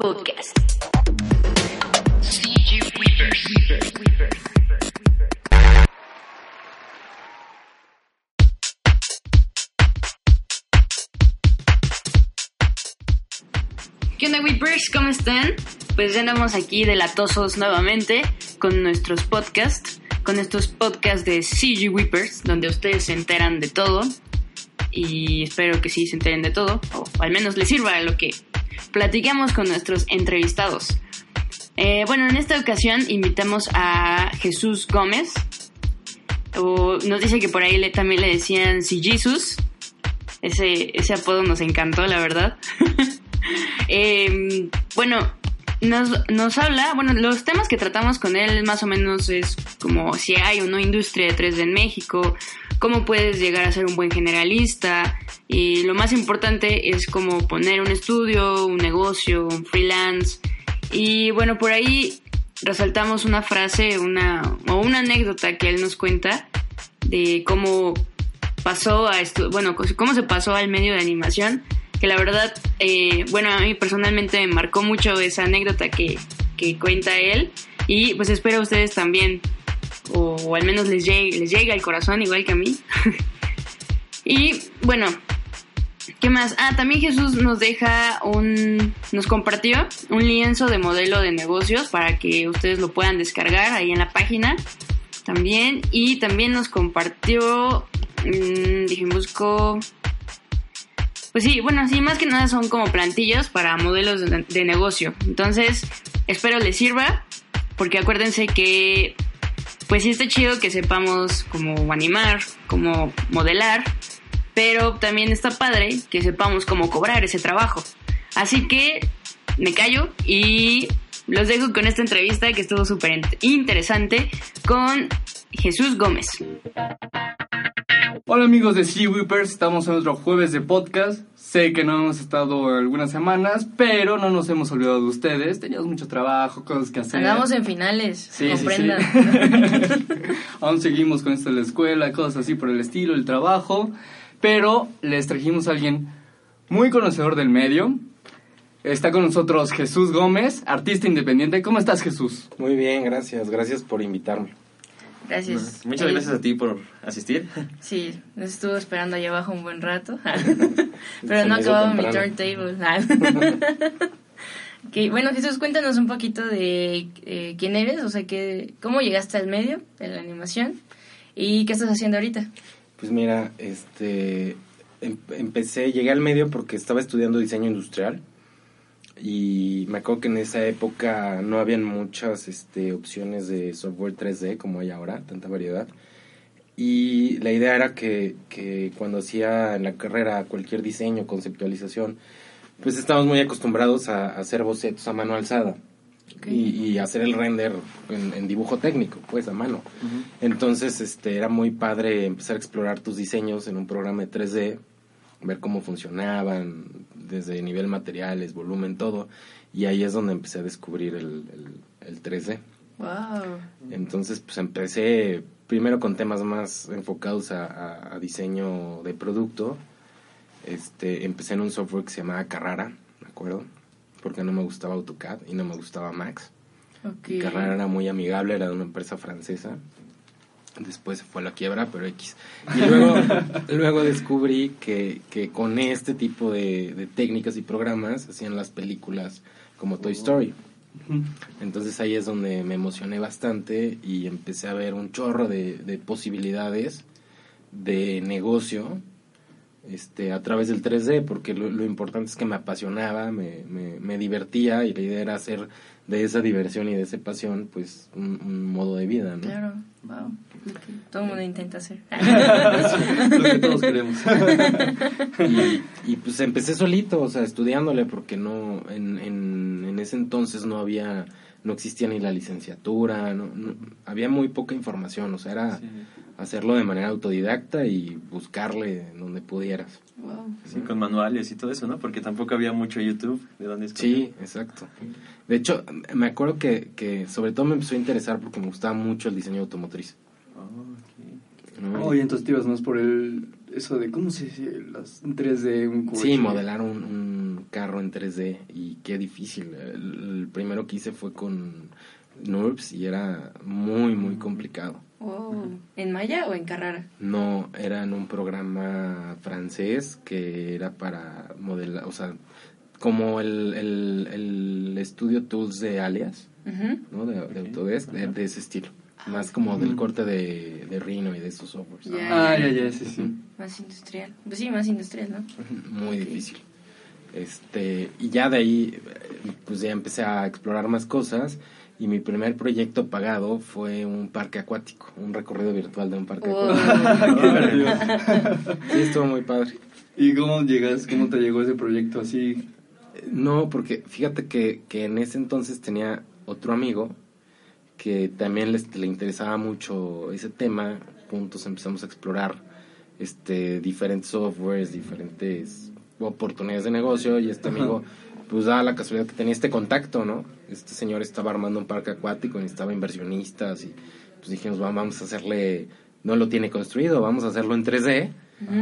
Podcast. ¿Qué onda, Whippers? ¿Cómo están? Pues ya andamos aquí de latosos nuevamente con nuestros podcasts, con estos podcasts de CG Whippers, donde ustedes se enteran de todo. Y espero que sí se enteren de todo, o al menos les sirva lo que platicamos con nuestros entrevistados. Eh, bueno, en esta ocasión invitamos a Jesús Gómez. O nos dice que por ahí le, también le decían si Jesus. Ese, apodo nos encantó, la verdad. Eh, bueno, nos, nos habla, bueno, los temas que tratamos con él más o menos es como si hay o no industria de 3D en México, cómo puedes llegar a ser un buen generalista y lo más importante es cómo poner un estudio, un negocio, un freelance y bueno, por ahí resaltamos una frase una, o una anécdota que él nos cuenta de cómo pasó a esto, bueno, cómo se pasó al medio de animación que la verdad, eh, bueno, a mí personalmente me marcó mucho esa anécdota que, que cuenta él y pues espero a ustedes también, o, o al menos les llegue, les llegue al corazón igual que a mí. y bueno, ¿qué más? Ah, también Jesús nos deja un, nos compartió un lienzo de modelo de negocios para que ustedes lo puedan descargar ahí en la página también y también nos compartió, mmm, dije, busco pues sí, bueno, sí, más que nada son como plantillas para modelos de, de, negocio. Entonces, espero les sirva, porque acuérdense que, pues sí está chido que sepamos cómo animar, cómo modelar, pero también está padre que sepamos cómo cobrar ese trabajo. Así que me callo y los dejo con esta entrevista que estuvo súper interesante con Jesús Gómez. Hola amigos de Sea Whippers, estamos en otro jueves de podcast. Sé que no hemos estado algunas semanas, pero no nos hemos olvidado de ustedes. Teníamos mucho trabajo, cosas que hacer. Andamos en finales, sí, comprendan. Sí, sí. Aún seguimos con esto de la escuela, cosas así por el estilo, el trabajo. Pero les trajimos a alguien muy conocedor del medio. Está con nosotros Jesús Gómez, artista independiente. ¿Cómo estás, Jesús? Muy bien, gracias. Gracias por invitarme. Gracias. Muchas gracias a ti por asistir. Sí, nos estuvo esperando allá abajo un buen rato. Pero no acababa mi turntable. okay, bueno, Jesús, cuéntanos un poquito de eh, quién eres, o sea, que, cómo llegaste al medio de la animación y qué estás haciendo ahorita. Pues mira, este, em empecé, llegué al medio porque estaba estudiando diseño industrial y me acuerdo que en esa época no habían muchas este, opciones de software 3D como hay ahora, tanta variedad. Y la idea era que, que cuando hacía en la carrera cualquier diseño, conceptualización, pues estábamos muy acostumbrados a, a hacer bocetos a mano alzada. Okay. Y, y, hacer el render en, en, dibujo técnico, pues a mano. Uh -huh. Entonces, este, era muy padre empezar a explorar tus diseños en un programa de 3D, ver cómo funcionaban, desde nivel materiales, volumen, todo. Y ahí es donde empecé a descubrir el, el, el 3D. Wow. Entonces, pues empecé primero con temas más enfocados a, a, a, diseño de producto. Este, empecé en un software que se llamaba Carrara, ¿me acuerdo? Porque no me gustaba AutoCAD y no me gustaba Max. Okay. Y Carrara era muy amigable, era de una empresa francesa después se fue a la quiebra, pero X. Y luego, luego descubrí que, que con este tipo de, de, técnicas y programas hacían las películas como Toy Story. Entonces ahí es donde me emocioné bastante y empecé a ver un chorro de, de posibilidades de negocio este, a través del 3D, porque lo, lo importante es que me apasionaba, me, me, me, divertía y la idea era hacer de esa diversión y de esa pasión, pues, un, un modo de vida, ¿no? Claro, wow. Todo el mundo intenta hacer. Lo que todos queremos. y, y, pues empecé solito, o sea, estudiándole, porque no, en, en, en ese entonces no había, no existía ni la licenciatura, no, no había muy poca información, o sea, era... Sí hacerlo de manera autodidacta y buscarle donde pudieras. Wow. Sí, con manuales y todo eso, ¿no? Porque tampoco había mucho YouTube de dónde escoger. Sí, exacto. De hecho, me acuerdo que, que sobre todo me empezó a interesar porque me gustaba mucho el diseño automotriz. Oh, okay. ¿no? oh y entonces te ibas más por el eso de cómo se dice las 3D un coche. Sí, modelar un, un carro en 3D y qué difícil. El, el primero que hice fue con NURBS y era muy, muy complicado. Oh, ¿En Maya o en Carrara? No, era en un programa francés que era para modelar, o sea, como el, el, el Studio Tools de Alias. ¿no? De, de Autodesk, de, de ese estilo. Más como del corte de, de Rhino y de esos softwares. Ya. Ah, ya, ya, sí, sí. Más industrial. Pues sí, más industrial, ¿no? Muy difícil. Este, y ya de ahí, eh, pues ya empecé a explorar más cosas. Y mi primer proyecto pagado fue un parque acuático, un recorrido virtual de un parque Oh. acuático. Sí, estuvo muy padre. ¿Y cómo llegas, cómo te llegó ese proyecto así? No, porque fíjate que, que en ese entonces tenía otro amigo que también les- le interesaba mucho ese tema. Juntos empezamos a explorar este diferentes softwares, diferentes oportunidades de negocio y este amigo pues daba la casualidad que tenía este contacto, ¿no? Este señor estaba armando un parque acuático, necesitaba inversionistas y pues dijimos, "Va, vamos a hacerle, no lo tiene construido, vamos a hacerlo en 3D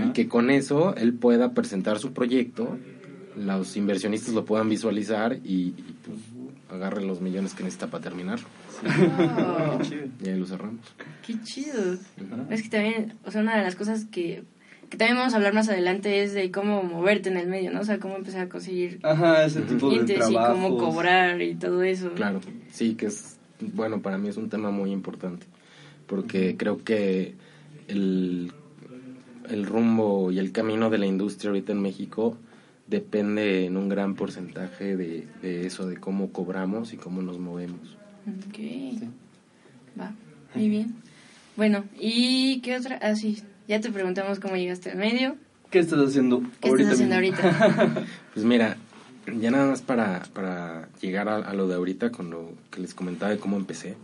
y que con eso él pueda presentar su proyecto, los inversionistas lo puedan visualizar y, y, pues agarre los millones que necesita para terminar. Oh, Y ahí lo cerramos. qué chido. Es que también, o sea, una de las cosas que, que también vamos a hablar más adelante es de cómo moverte en el medio, ¿no? O sea, cómo empezar a conseguir Ajá, ese tipo de y cómo cobrar y todo eso. Claro, sí, que es, bueno, para mí es un tema muy importante, porque creo que el, el rumbo y el camino de la industria ahorita en México depende en un gran porcentaje de, de eso, de cómo cobramos y cómo nos movemos. Ok. Va, muy bien. Bueno, ¿y qué otra? Ah, sí, ya te preguntamos cómo llegaste al medio. ¿Qué estás haciendo ¿Qué ahorita? estás haciendo mismo? ahorita? Pues mira, ya nada más para, para llegar a, a lo de ahorita, con lo que les comentaba de cómo empecé.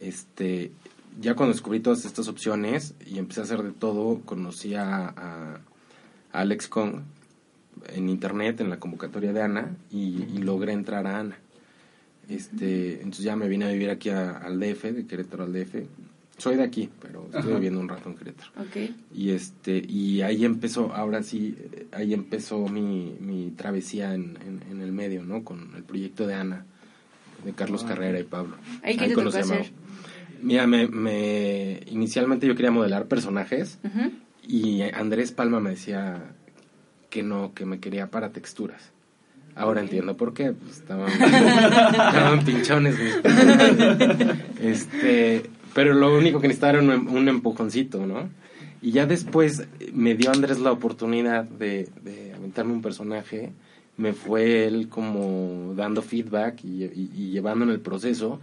Este, ya cuando descubrí todas estas opciones y empecé a hacer de todo, conocí a, a- a Alex Kong en internet, en la convocatoria de Ana, y, y logré entrar a Ana. Este, entonces ya me vine a vivir aquí a- al DF, de Querétaro al DF. Soy de aquí, pero estoy Ajá. viviendo un rato en Querétaro. ok. Y este y ahí empezó, ahora sí, eh, ahí empezó mi, mi travesía en, en, en el medio, ¿no? Con el proyecto de Ana, de Carlos Ah. Carrera y Pablo. ¿Ahí qué te tocó hacer? Mira, me, me, inicialmente yo quería modelar personajes y Andrés Palma me decía que no, que me quería para texturas. Ahora entiendo por qué, pues estaban, estaban pinchones. mis personajes. este, pero lo único que necesitaba era un, un empujoncito, ¿no? Y ya después me dio Andrés la oportunidad de, de aventarme un personaje. Me fue él como dando feedback y, y- y llevando en el proceso.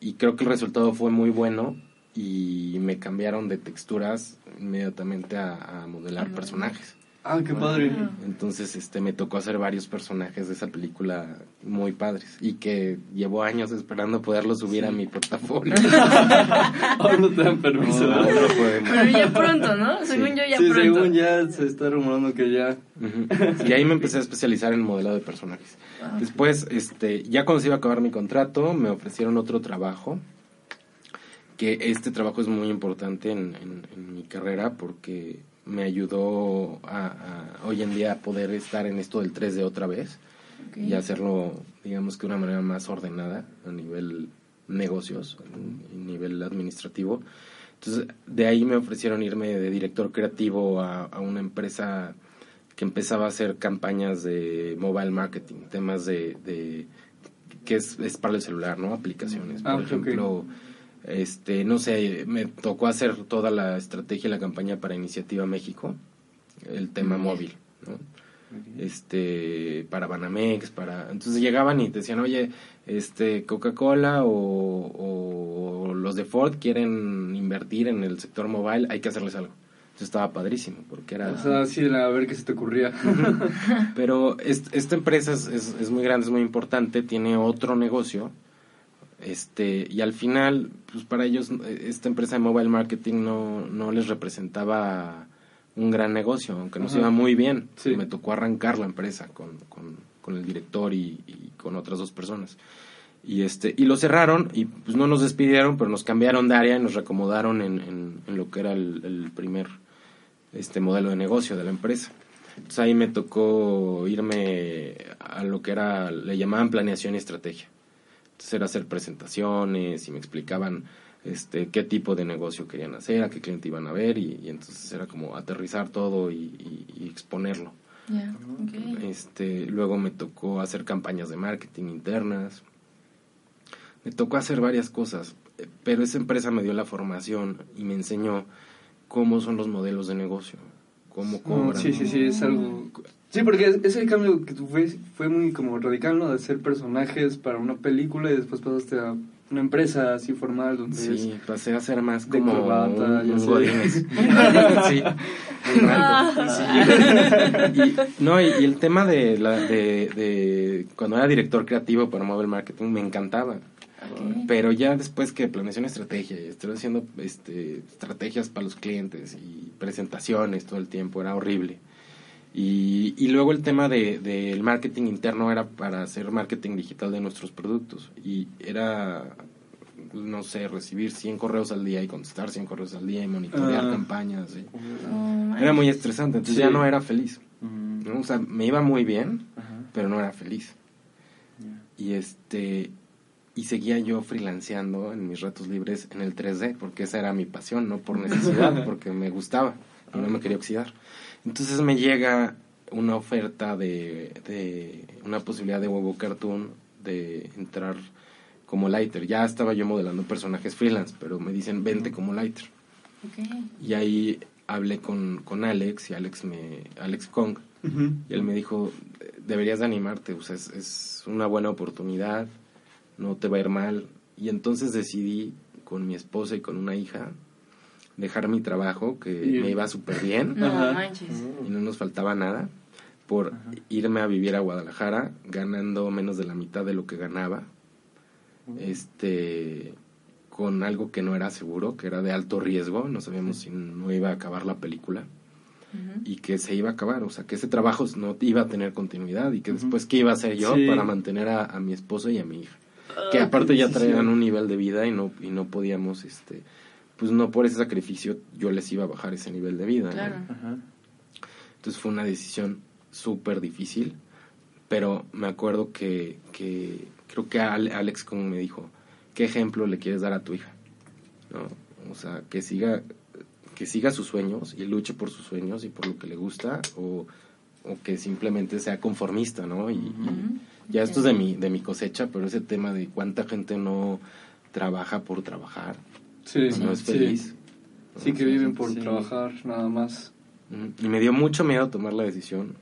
Y creo que el resultado fue muy bueno. Y me cambiaron de texturas inmediatamente a, a modelar personajes. Ah, qué padre. Entonces, este, me tocó hacer varios personajes de esa película muy padres y que llevo años esperando poderlo subir a mi portafolio. Aún no te dan permiso. No, no podemos. Pero ya pronto, ¿no? Según yo, ya sí, pronto. según ya se está rumorando que ya. Y ahí me empecé a especializar en modelado de personajes. Después, este, ya cuando se iba a acabar mi contrato, me ofrecieron otro trabajo. Que este trabajo es muy importante en, en- en mi carrera porque me ayudó a, a hoy en día a poder estar en esto del 3D otra vez y hacerlo, digamos que de una manera más ordenada a nivel negocios, a nivel administrativo. Entonces, de ahí me ofrecieron irme de director creativo a, a una empresa que empezaba a hacer campañas de mobile marketing, temas de, de que es, es para el celular, ¿no? Aplicaciones. Por Ah, ok, ok. Este, no sé, me tocó hacer toda la estrategia y la campaña para Iniciativa México, el tema móvil, ¿no? este para Banamex para entonces llegaban y te decían oye este Coca-Cola o, o los de Ford quieren invertir en el sector mobile hay que hacerles algo entonces estaba padrísimo porque era O sea, sí, a ver qué se te ocurría. pero est- esta empresa es, es, es muy grande, es muy importante, tiene otro negocio. Este, y al final, pues para ellos, esta empresa de mobile marketing no, no les representaba un gran negocio, aunque nos Ajá. iba muy bien. Sí. Me tocó arrancar la empresa con, con, con el director y, y con otras dos personas. Y este, y lo cerraron y pues no nos despidieron, pero nos cambiaron de área y nos reacomodaron en, en, en lo que era el, el primer este modelo de negocio de la empresa. Entonces ahí me tocó irme a lo que era, le llamaban planeación y estrategia. Entonces era hacer presentaciones y me explicaban este, qué tipo de negocio querían hacer, a qué cliente iban a ver y, y entonces era como aterrizar todo y, y- y exponerlo. Este, luego me tocó hacer campañas de marketing internas. Me tocó hacer varias cosas, pero esa empresa me dio la formación y me enseñó cómo son los modelos de negocio, cómo cobran. sí, sí, sí, es algo... Sí, porque es- ese cambio que tú fue, fue muy como radical, ¿no? De hacer personajes para una película y después pasaste a una empresa así formal donde Sí, pasé a ser más de como corbata, un, sí. Sí. Y, no, y, y el tema de, la, de, de cuando era director creativo para Mobile Marketing me encantaba. Pero ya después que planeación estrategia y estoy haciendo este, estrategias para los clientes y presentaciones todo el tiempo, era horrible. Y, y luego el tema de- del marketing interno era para hacer marketing digital de nuestros productos. Y era, no sé, recibir 100 correos al día y contestar 100 correos al día y monitorear Ah. campañas. y- No, Era muy estresante, entonces Sí. ya no era feliz. Mm. ¿no? O sea, me iba muy bien, pero no era feliz. Y este y seguía yo freelanceando en mis ratos libres en el 3D, porque esa era mi pasión, no por necesidad, porque me gustaba y no me quería oxidar. Entonces me llega una oferta de, de una posibilidad de huevo cartoon de entrar como lighter. Ya estaba yo modelando personajes freelance, pero me dicen vente como lighter. Y ahí hablé con, con Alex y Alex me Alex Kong y él me dijo, deberías de animarte, o sea, es, es una buena oportunidad, no te va a ir mal. Y entonces decidí, con mi esposa y con una hija, dejar mi trabajo, que me iba súper bien. No Ajá. manches. y no nos faltaba nada, por irme a vivir a Guadalajara, ganando menos de la mitad de lo que ganaba, este con algo que no era seguro, que era de alto riesgo, no sabíamos si no iba a acabar la película y que se iba a acabar, o sea, que ese trabajo no iba a tener continuidad y que después qué iba a hacer yo Sí. para mantener a, a mi esposo y a mi hija. Que aparte ya traían un nivel de vida y no y no podíamos este pues no por ese sacrificio yo les iba a bajar ese nivel de vida. ¿no? Claro. Ajá. Entonces fue una decisión súper difícil, pero me acuerdo que, que creo que Ale- Alex como me dijo, ¿qué ejemplo le quieres dar a tu hija? ¿No? O sea, que siga que siga sus sueños y luche por sus sueños y por lo que le gusta o, o que simplemente sea conformista, ¿no? Y, y ya esto es de mi, de mi cosecha, pero ese tema de cuánta gente no trabaja por trabajar, Sí, no es sí. feliz. Sí, que viven por Sí. trabajar nada más. Ujú. Y me dio mucho miedo tomar la decisión,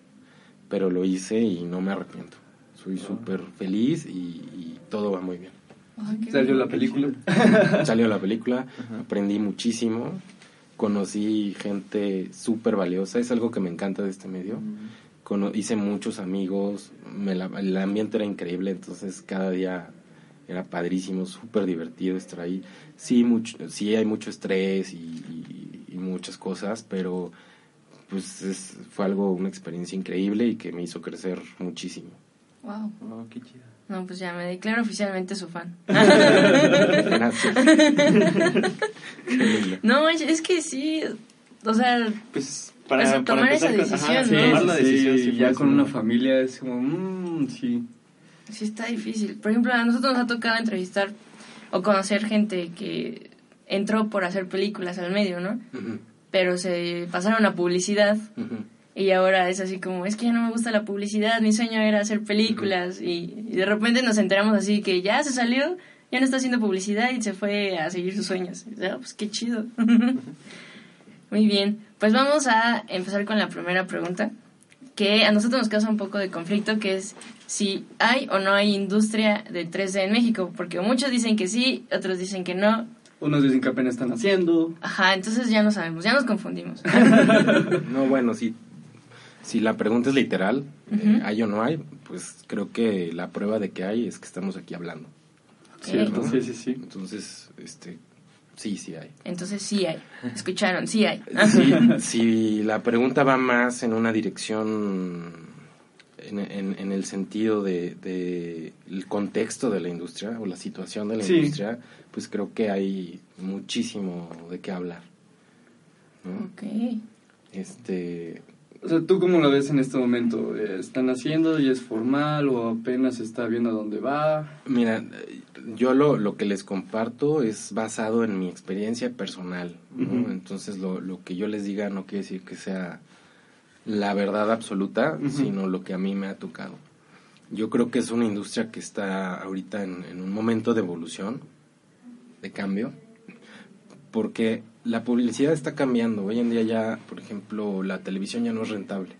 pero lo hice y no me arrepiento. Soy súper feliz y, y todo va muy bien. Ay, Salió bien. la película. Salió la película, Ajá. aprendí muchísimo, conocí gente súper valiosa, es algo que me encanta de este medio. Cono- hice muchos amigos, me la- el ambiente era increíble, entonces cada día era padrísimo, súper divertido estar ahí. Sí, mucho, sí hay mucho estrés y, y- y muchas cosas, pero pues es- fue algo, una experiencia increíble y que me hizo crecer muchísimo. Wow. Oh, qué chido. No, pues ya me declaro oficialmente su fan. Gracias. No, es que sí. O sea, Pues para- para tomar esa decisión, ajá, ¿no? tomar la sí, decisión. sí, ya pues, con ¿no? una familia es como, mmm, sí. Sí está difícil. Por ejemplo, a nosotros nos ha tocado entrevistar o conocer gente que entró por hacer películas al medio, ¿no? Pero se pasaron a publicidad y ahora es así como, es que ya no me gusta la publicidad, mi sueño era hacer películas y, y de repente nos enteramos así que ya se salió, ya no está haciendo publicidad y se fue a seguir sus sueños. Y, ah, pues qué chido. Muy bien, pues vamos a empezar con la primera pregunta, que a nosotros nos causa un poco de conflicto, que es si hay o no hay industria de 3D en México, porque muchos dicen que sí, otros dicen que no. Unos dicen que apenas están haciendo. Ajá, entonces ya no sabemos, ya nos confundimos. No, bueno, si, si la pregunta es literal, eh. ¿hay o no hay? Pues creo que la prueba de que hay es que estamos aquí hablando. Cierto, sí, sí, sí. Entonces, este, sí, sí hay. Entonces sí hay. Escucharon, sí hay. Si, si la pregunta va más en una dirección, en, en- en el sentido de, de el contexto de la industria o la situación de la Sí. industria, pues creo que hay muchísimo de qué hablar. ¿no? Ok. Este, O sea, ¿tú cómo lo ves en este momento? ¿Están haciendo y es formal o apenas está viendo a dónde va? Mira, yo lo, lo que les comparto es basado en mi experiencia personal, ¿no? Entonces lo, lo que yo les diga no quiere decir que sea la verdad absoluta, sino lo que a mí me ha tocado. Yo creo que es una industria que está ahorita en, en un momento de evolución, de cambio, porque la publicidad está cambiando. Hoy en día ya, por ejemplo, la televisión ya no es rentable.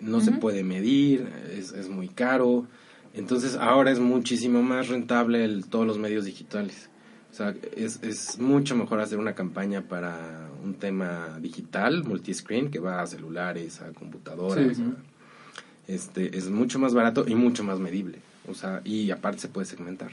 No se puede medir, es, es muy caro. Entonces ahora es muchísimo más rentable el- todos los medios digitales. O sea, es, es mucho mejor hacer una campaña para un tema digital, multiscreen, que va a celulares, a computadoras. Sí. a- este, es mucho más barato y mucho más medible. O sea, y aparte se puede segmentar.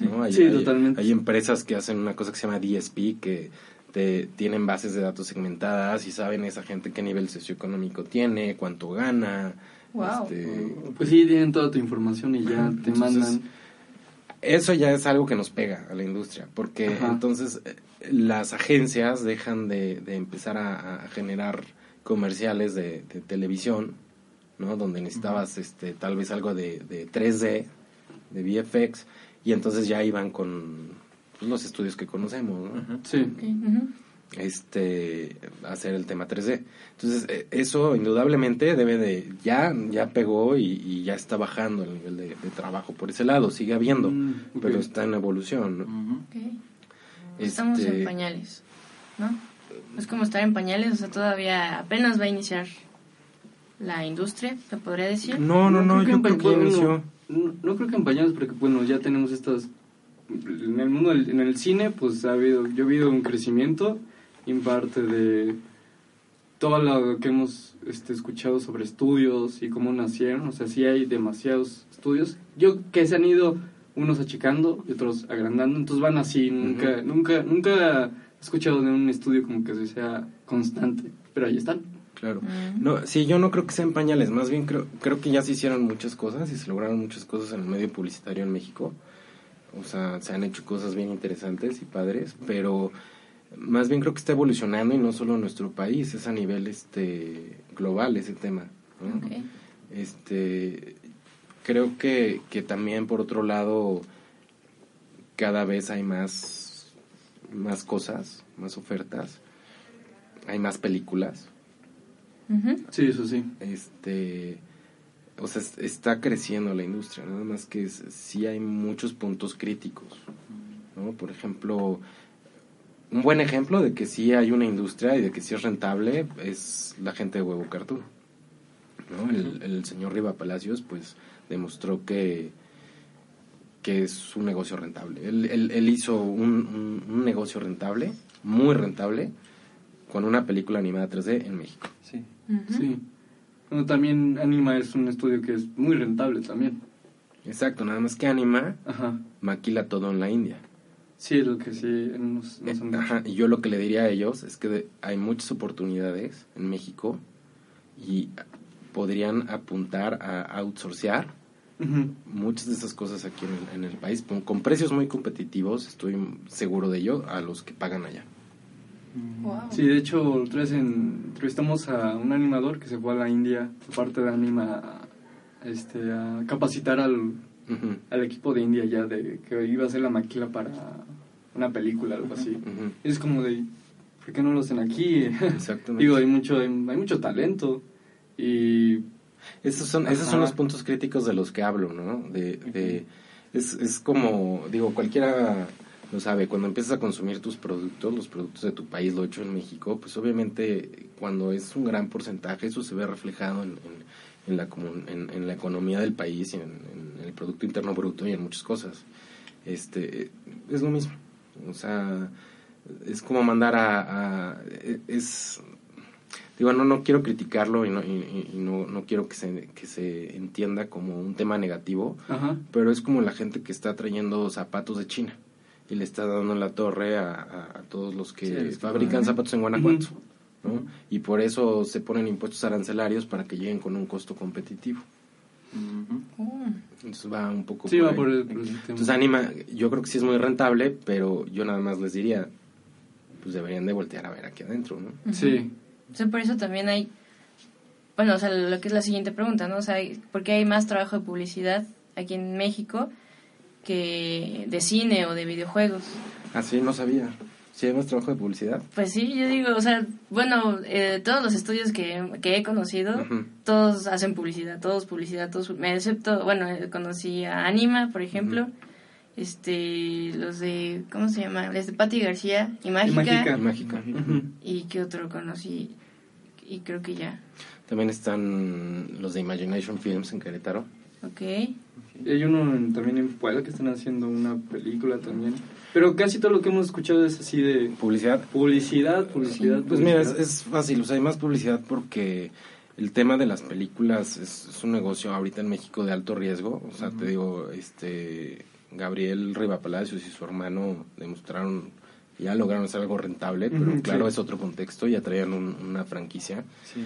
¿No? Hay, Sí, hay- totalmente. hay empresas que hacen una cosa que se llama DSP, que te, tienen bases de datos segmentadas y saben esa gente qué nivel socioeconómico tiene, cuánto gana. Wow. este, Pues sí, tienen toda tu información y ya te Entonces, mandan. eso ya es algo que nos pega a la industria, porque Ajá. entonces eh, las agencias dejan de, de empezar a, a generar comerciales de, de televisión, ¿no? Donde necesitabas este tal vez algo de, de 3D, de VFX, y entonces ya iban con pues, los estudios que conocemos, ¿no? Sí. Este hacer el tema 3D. Entonces, eh, eso indudablemente debe de ya ya pegó y, y ya está bajando el nivel de, de trabajo por ese lado, sigue habiendo, Mm, pero está en evolución. Ok. Estamos Este, en pañales, ¿no? Es como estar en pañales, o sea, todavía apenas va a iniciar la industria, se podría decir. No, no, no, yo creo que inició. No, no creo que en pañales porque bueno ya tenemos estas en el mundo del- en el cine pues ha habido yo he habido un crecimiento en parte de todo lo que hemos este, escuchado sobre estudios y cómo nacieron. O sea sí hay demasiados estudios. Yo que se han ido unos achicando y otros agrandando. Entonces van así. Nunca nunca nunca he escuchado de un estudio como que sea constante pero ahí están Claro. Mm. No, sí, yo no creo que sean pañales, más bien creo, creo que ya se hicieron muchas cosas y se lograron muchas cosas en el medio publicitario en México. O sea, se han hecho cosas bien interesantes y padres, pero más bien creo que está evolucionando y no solo en nuestro país, es a nivel este global ese tema. Este, creo que, que también por otro lado cada vez hay más, más cosas, más ofertas, hay más películas. Sí eso sí Este, o sea, es- está creciendo la industria, nada más que es- sí hay muchos puntos críticos, ¿no? Por ejemplo, un buen ejemplo de que sí hay una industria y de que sí es rentable es la gente de Huevo Cartoon, ¿no? El, el señor Riva Palacios, pues, demostró que que es un negocio rentable. Él, él- él hizo un, un- un negocio rentable, muy rentable, con una película animada 3D en México. Sí. Sí. Bueno, también Anima es un estudio que es muy rentable también. Exacto, nada más que Anima Ajá. maquila todo en la India. Sí, es lo que sí nos, nos han Eh. Ajá, y yo lo que le diría a ellos es que de- hay muchas oportunidades en México y podrían apuntar a outsourcear muchas de esas cosas aquí en el, en el país con, con precios muy competitivos, estoy seguro de ello, a los que pagan allá. Wow. Sí, de hecho, otra vez en- entrevistamos a un animador que se fue a la India, parte de Anima, a, este, a capacitar al, al equipo de India ya, de que iba a hacer la maquila para una película, algo así. ujú. Es como de, ¿por qué no lo hacen aquí? Exactamente. Digo, hay mucho, hay, hay mucho talento y Esos son, esos son los puntos críticos de los que hablo, ¿no? De, de, es, es como, digo, cualquiera lo sabe, cuando empiezas a consumir tus productos, los productos de tu país, lo hecho en México, pues obviamente cuando es un gran porcentaje, eso se ve reflejado en, en, en la, en, en la economía del país y en, en el Producto Interno Bruto y en muchas cosas. Este, es lo mismo. O sea, es como mandar a... a- es digo no no quiero criticarlo y no y, y no, no quiero que se que se entienda como un tema negativo Ajá. pero es como la gente que está trayendo zapatos de China y le está dando la torre a, a- a todos los que Sí, fabrican zapatos en Guanajuato. ¿no? y por eso se ponen impuestos arancelarios para que lleguen con un costo competitivo. Oh. entonces va un poco Sí, por va por el, por el tema. entonces anima yo creo que sí es muy rentable pero yo nada más les diría pues deberían de voltear a ver aquí adentro no. Sí. O sea, por eso también hay bueno, o sea, lo que es la siguiente pregunta, ¿no? O sea, ¿por qué hay más trabajo de publicidad aquí en México que de cine o de videojuegos? Así no sabía. ¿Sí hay más trabajo de publicidad? Pues sí, yo digo, o sea, bueno, eh, todos los estudios que, que he conocido, Ujú. todos hacen publicidad, todos publicidad, todos, excepto, bueno, eh, conocí a Anima, por ejemplo, este, los de, ¿cómo se llama? Los de Patti García y Mágica, Mágica. Y mágica. Ujú. y qué otro conocí, y creo que ya, También están los de Imagination Films en Querétaro. ok. Hay uno en- también en Puebla que están haciendo una película también. Pero casi todo lo que hemos escuchado es así de Publicidad. publicidad, publicidad. Pues mira, es, fácil, o sea, hay más publicidad porque el tema de las películas es, es un negocio ahorita en México de alto riesgo. O sea, te digo, este Gabriel Riva Palacios y su hermano demostraron, ya lograron hacer algo rentable, pero claro, sí. es otro contexto, ya traían un- una franquicia. Sí.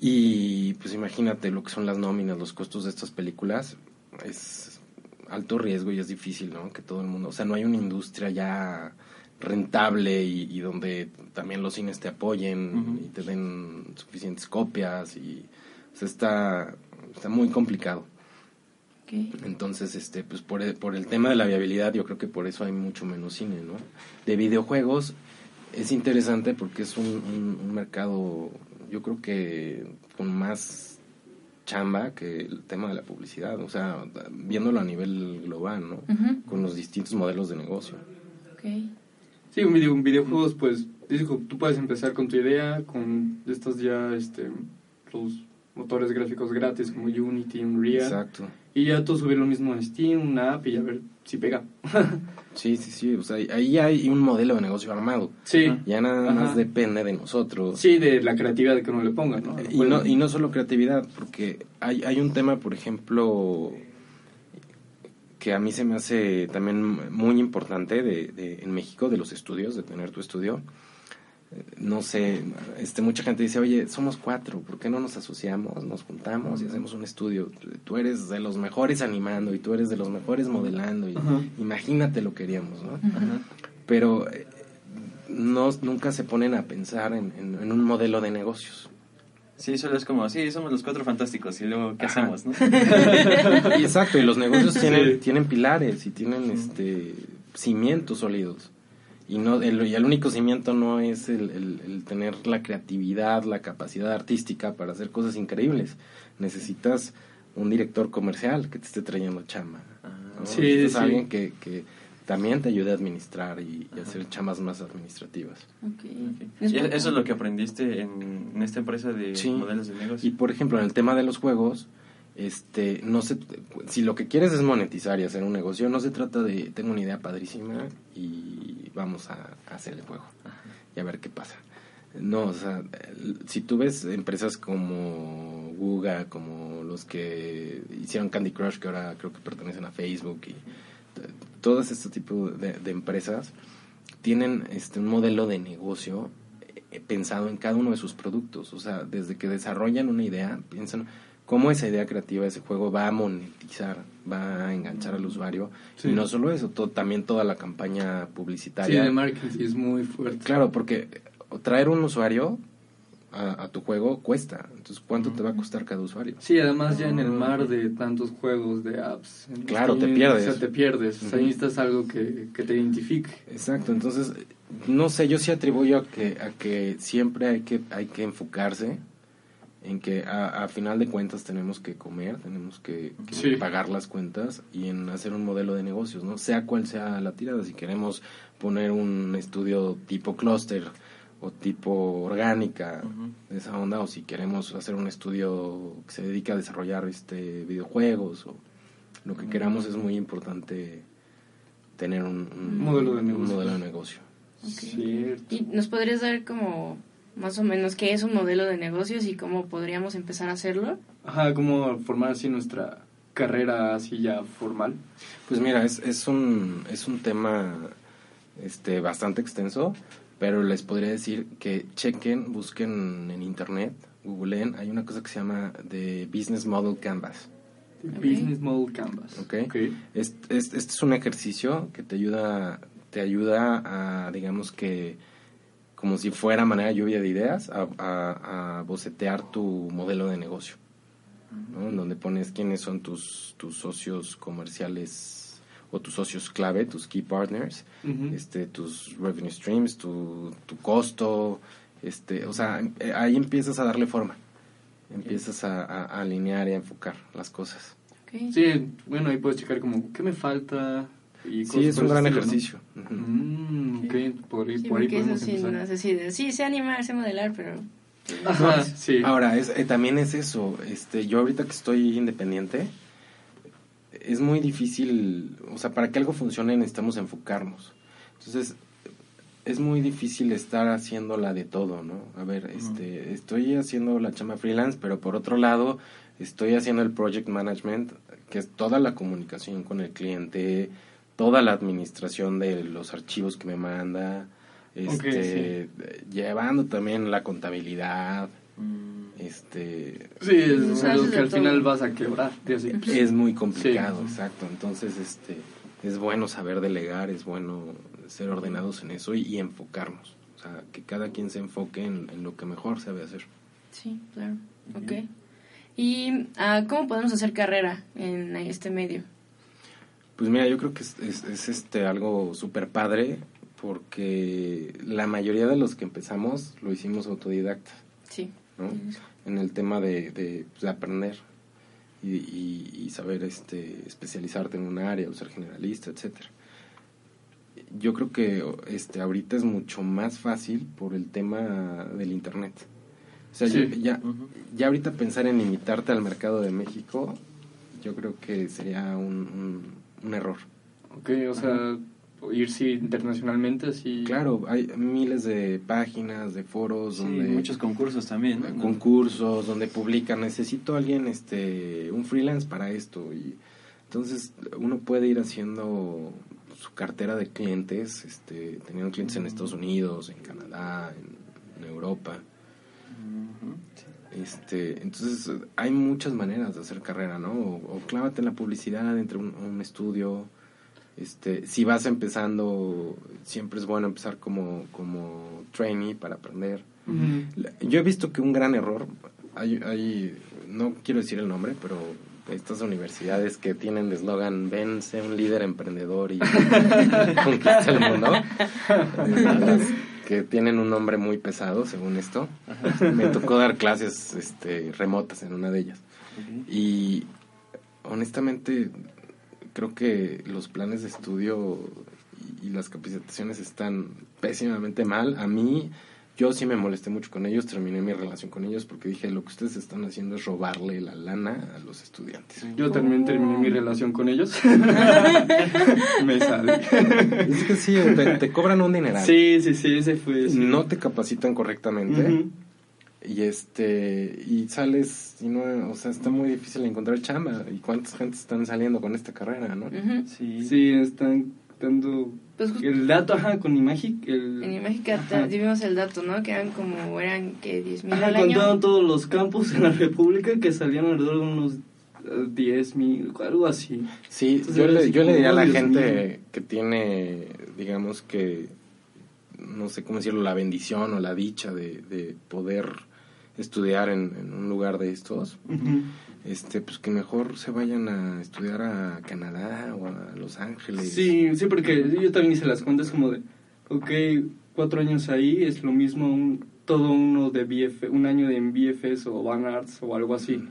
Y pues imagínate lo que son las nóminas, los costos de estas películas, es alto riesgo y es difícil, ¿no? Que todo el mundo, o sea, no hay una industria ya rentable y, y donde también los cines te apoyen y te den suficientes copias y o sea, está, está muy complicado. Entonces, este, pues por el, por el tema de la viabilidad, yo creo que por eso hay mucho menos cine, ¿no? De videojuegos es interesante porque es un, un- un mercado, yo creo que con más chamba que el tema de la publicidad, o sea, viéndolo a nivel global, ¿no? Con los distintos modelos de negocio. ok. Sí, un video, un videojuegos, pues, digo, tú puedes empezar con tu idea, con estos ya, este, los motores gráficos gratis como Unity, Unreal. Exacto. Y ya tú subir lo mismo en Steam, una app y a ver si pega. Sí, sí, sí, o sea, ahí hay un modelo de negocio armado. Sí. Ya nada más depende de nosotros. Sí, de la creatividad que uno le ponga, ¿no? Y no, y no solo creatividad, porque hay, hay un tema, por ejemplo, que a mí se me hace también muy importante de, de- en México, de los estudios, de tener tu estudio. No sé, este, mucha gente dice, oye, somos cuatro, ¿por qué no nos asociamos, nos juntamos y hacemos un estudio? Tú eres de los mejores animando y tú eres de los mejores modelando y Ajá. imagínate lo que haríamos, ¿no? Ajá. Pero eh, no, nunca se ponen a pensar en- en- en un modelo de negocios. Sí, solo es como, sí, somos los cuatro fantásticos y luego, ¿qué Ajá. hacemos? no? Exacto, y los negocios tienen, Sí. tienen pilares y tienen este cimientos sólidos. Y no el, y el único cimiento no es el, el- el tener la creatividad, la capacidad artística para hacer cosas increíbles. Necesitas un director comercial que te esté trayendo chamba. ¿no? Sí, Necesitas sí. alguien que, que también te ayude a administrar y, y hacer chamas más administrativas. Ok. Ok. ¿Nos ¿Y puede- eso es lo que aprendiste en, en esta empresa de Sí. modelos de negocio? Y por ejemplo, en el tema de los juegos, este, no se, si lo que quieres es monetizar y hacer un negocio, no se trata de tengo una idea padrísima y vamos a, a hacer el juego y a ver qué pasa. No, o sea, si tú ves empresas como Guga, como los que hicieron Candy Crush, que ahora creo que pertenecen a Facebook y t- todos este tipo de, de empresas tienen este un modelo de negocio eh, pensado en cada uno de sus productos. O sea, desde que desarrollan una idea, piensan cómo esa idea creativa, ese juego va a monetizar, va a enganchar al usuario. Sí. Y no solo eso, to- también toda la campaña Sí, publicitaria. de marketing sí es muy fuerte. Claro, porque traer un usuario a, a tu juego cuesta. Entonces, ¿cuánto te va a costar cada usuario? Sí, además ya en el mar de tantos juegos, de apps. Claro, te pierdes. O sea, te pierdes. O sea, necesitas algo que, que te identifique. Exacto, entonces, no sé, yo sí atribuyo a que, a que siempre hay que, hay que enfocarse en que a, a final de cuentas tenemos que comer, tenemos que, que Sí. pagar las cuentas y en hacer un modelo de negocios, ¿no? Sea cual sea la tirada, si queremos poner un estudio tipo clúster o tipo orgánica, de esa onda, o si queremos hacer un estudio que se dedica a desarrollar este videojuegos o lo que queramos, es muy importante tener un, un- Modelo de un negocio. modelo de negocio. Ok. Cierto. ¿Y nos podrías dar como más o menos qué es un modelo de negocios y cómo podríamos empezar a hacerlo? Ajá, cómo formar así nuestra carrera así ya formal. Pues mira, es, es, un, es un tema este, bastante extenso, pero les podría decir que chequen, busquen en internet, googleen, hay una cosa que se llama The Business Model Canvas. Business Model Canvas. Ok. Ok. Este, este, este es un ejercicio que te ayuda, te ayuda a, digamos que, como si fuera manera lluvia de ideas, a, a- a bocetear tu modelo de negocio, ¿no? En donde pones quiénes son tus, tus socios comerciales o tus socios clave, tus key partners, este, tus revenue streams, tu, tu costo, este, o sea, eh, ahí empiezas a darle forma, empiezas a, a- a alinear y a enfocar las cosas. Sí, bueno, ahí puedes checar como, ¿qué me falta? Y Sí, es un gran ¿no? ejercicio. Ujú. Mm, ok, por ahí, Sí, por ahí eso podemos sí, empezar. no sé si de- sí, sé animar, sé modelar, pero... Ajá, sí. Ahora, es, eh, también es eso, este, yo ahorita que estoy independiente, es muy difícil, o sea, para que algo funcione necesitamos enfocarnos. Entonces, es muy difícil estar haciéndola de todo, ¿no? A ver, este, estoy haciendo la chamba freelance, pero por otro lado, estoy haciendo el project management, que es toda la comunicación con el cliente, toda la administración de los archivos que me manda, este, llevando también la contabilidad, Mm, este, Sí, es haces que al todo. final vas a quebrar. así. es muy complicado, Sí. exacto. Entonces, este, es bueno saber delegar, es bueno ser ordenados en eso y, y enfocarnos. O sea, que cada quien se enfoque en, en lo que mejor sabe hacer. Sí, claro. Ok. ¿Y ah, cómo podemos hacer carrera en este medio? Pues mira, yo creo que es, es- es, este algo súper padre porque la mayoría de los que empezamos lo hicimos autodidacta, Sí. ¿no? En el tema de, de, pues, de aprender y, y- y saber este especializarte en un área o ser generalista, etcétera. Yo creo que este ahorita es mucho más fácil por el tema del internet. O sea, Sí. yo- ya, ya ahorita pensar en limitarte al mercado de México, yo creo que sería un, un, un error. Ok, o sea, irse internacionalmente así. Claro, hay miles de páginas, de foros, Sí, donde muchos concursos también, ¿no? concursos, donde publican, necesito a alguien, este, un freelance para esto. Y entonces uno puede ir haciendo su cartera de clientes, este, teniendo clientes en Estados Unidos, en Canadá, en, en Europa. Ujú, sí. Este, entonces hay muchas maneras de hacer carrera, ¿no? O, o clávate en la publicidad entre un, un estudio. Este, si vas empezando, siempre es bueno empezar como, como trainee para aprender. Yo he visto que un gran error, hay, hay no quiero decir el nombre, pero estas universidades que tienen de eslogan, ven, sé un líder emprendedor y conquista el mundo, que tienen un nombre muy pesado, según esto. Me tocó dar clases este, remotas en una de ellas. Y honestamente, creo que los planes de estudio y, y las capacitaciones están pésimamente mal. A mí, yo sí me molesté mucho con ellos, terminé mi relación con ellos porque dije, lo que ustedes están haciendo es robarle la lana a los estudiantes. Yo también terminé mi relación con ellos. Me salí. Es que sí, te, te cobran un dineral. Sí, sí, sí, ese fue. No te capacitan correctamente. Y este, y sales, y no, o sea, está muy difícil encontrar chamba. ¿Y cuántas gente están saliendo con esta carrera, no? Sí, están dando Pues justo el dato, ajá, con Imagic. El, en Imagica Ajá. dimos el dato, ¿no? Que eran como, eran que 10 mil Ajá, al año. contaron todos los campus en la República que salían alrededor de unos eh, 10 mil, algo así. Sí, Entonces yo le, así yo le diría a la "Oh, Dios gente mío". que tiene, digamos que, no sé cómo decirlo, la bendición o la dicha de, de poder estudiar en, en un lugar de estos, este, pues que mejor se vayan a estudiar a Canadá o a Los Ángeles. Sí, sí, porque yo también hice las cuentas como de, ok, cuatro años ahí es lo mismo un, todo uno de BF, un año de en BFS o Van Arts o algo así.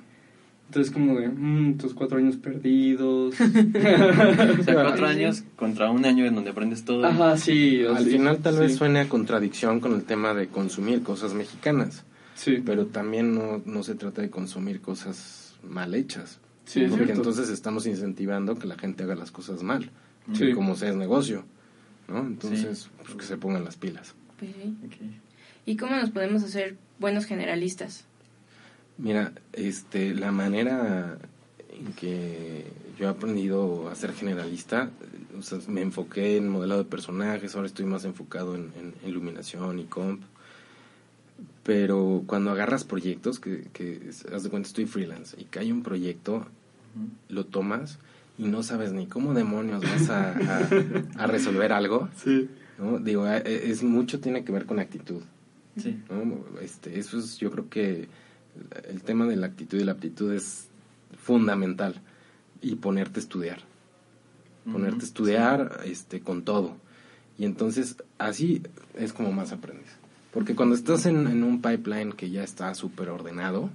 Entonces como de, mm, estos cuatro años perdidos. O sea, cuatro años contra un año en donde aprendes todo. Ajá, sí. o Al sí, final tal vez suene a contradicción con el tema de consumir cosas mexicanas, Sí, pero también no, no se trata de consumir cosas mal hechas. sí, porque cierto. entonces estamos incentivando que la gente haga las cosas mal, Sí. como sea es negocio, ¿no? Entonces, pues que se pongan las pilas. ¿Y cómo nos podemos hacer buenos generalistas? Mira, este, la manera en que yo he aprendido a ser generalista, o sea, me enfoqué en modelado de personajes, ahora estoy más enfocado en, en iluminación y comp. Pero cuando agarras proyectos, que, que haz de cuenta estoy freelance y que hay un proyecto, lo tomas y no sabes ni cómo demonios vas a, a- a resolver algo, Sí. ¿no? Digo, eh, es mucho tiene que ver con actitud. Sí. ¿no? Este, eso es, yo creo que el tema de la actitud y la aptitud es fundamental y ponerte a estudiar. Ponerte a estudiar este, con todo. Y entonces así es como más aprendes. Porque cuando estás en, en un pipeline que ya está súper ordenado,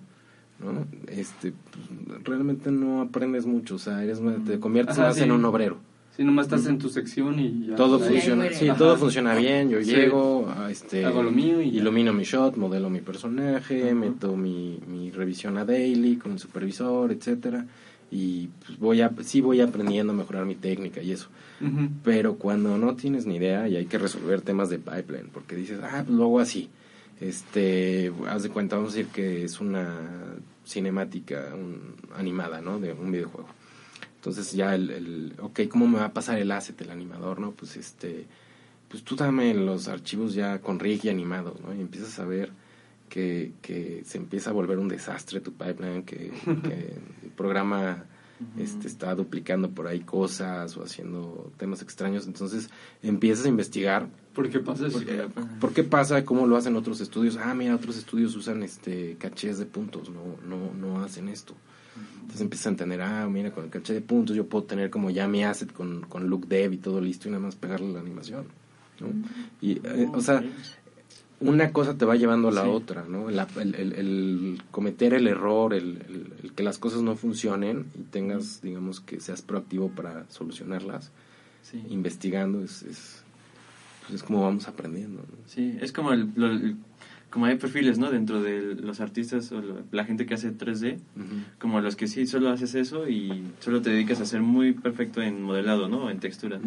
¿no? este, pues, realmente no aprendes mucho. O sea, eres, te conviertes Ajá, más sí. en un obrero. Si nomás estás en tu sección y ya. Todo funciona, sí, Ajá. todo funciona bien. Yo Sí. llego, a, este, Hago lo mío y ya. ilumino mi shot, modelo mi personaje, meto mi, mi revisión a daily con el supervisor, etcétera, y pues voy a, sí voy aprendiendo a mejorar mi técnica y eso. Pero cuando no tienes ni idea y hay que resolver temas de pipeline, porque dices, ah, pues lo hago así. Este, haz de cuenta, vamos a decir que es una cinemática un- animada, ¿no? De un videojuego. Entonces ya el, el, ok, ¿cómo me va a pasar el asset, el animador, no? Pues este, pues tú dame los archivos ya con rig y animados, ¿no? Y empiezas a ver que, que se empieza a volver un desastre tu pipeline, que, que el programa este, está duplicando por ahí cosas o haciendo temas extraños. Entonces empiezas a investigar ¿Por qué pasa eso? eh, ¿Por qué pasa? ¿Cómo lo hacen otros estudios? Ah, mira, otros estudios usan este cachés de puntos, no, no, no hacen esto. Entonces empiezas a entender, ah, mira, con el caché de puntos yo puedo tener como ya mi asset con, con look dev y todo listo y nada más pegarle la animación. ¿no? Y, eh, o sea, una cosa te va llevando a la Sí. otra, ¿no? La- el, el- el cometer el error, el, el- que las cosas no funcionen y tengas, digamos, que seas proactivo para solucionarlas, Sí. investigando, es, es, pues es como vamos aprendiendo. ¿no? Sí, es como el- como hay perfiles, ¿no? Dentro de los artistas o la gente que hace 3D, Ujú. como los que sí solo haces eso y solo te dedicas a ser muy perfecto en modelado, ¿no? En textura.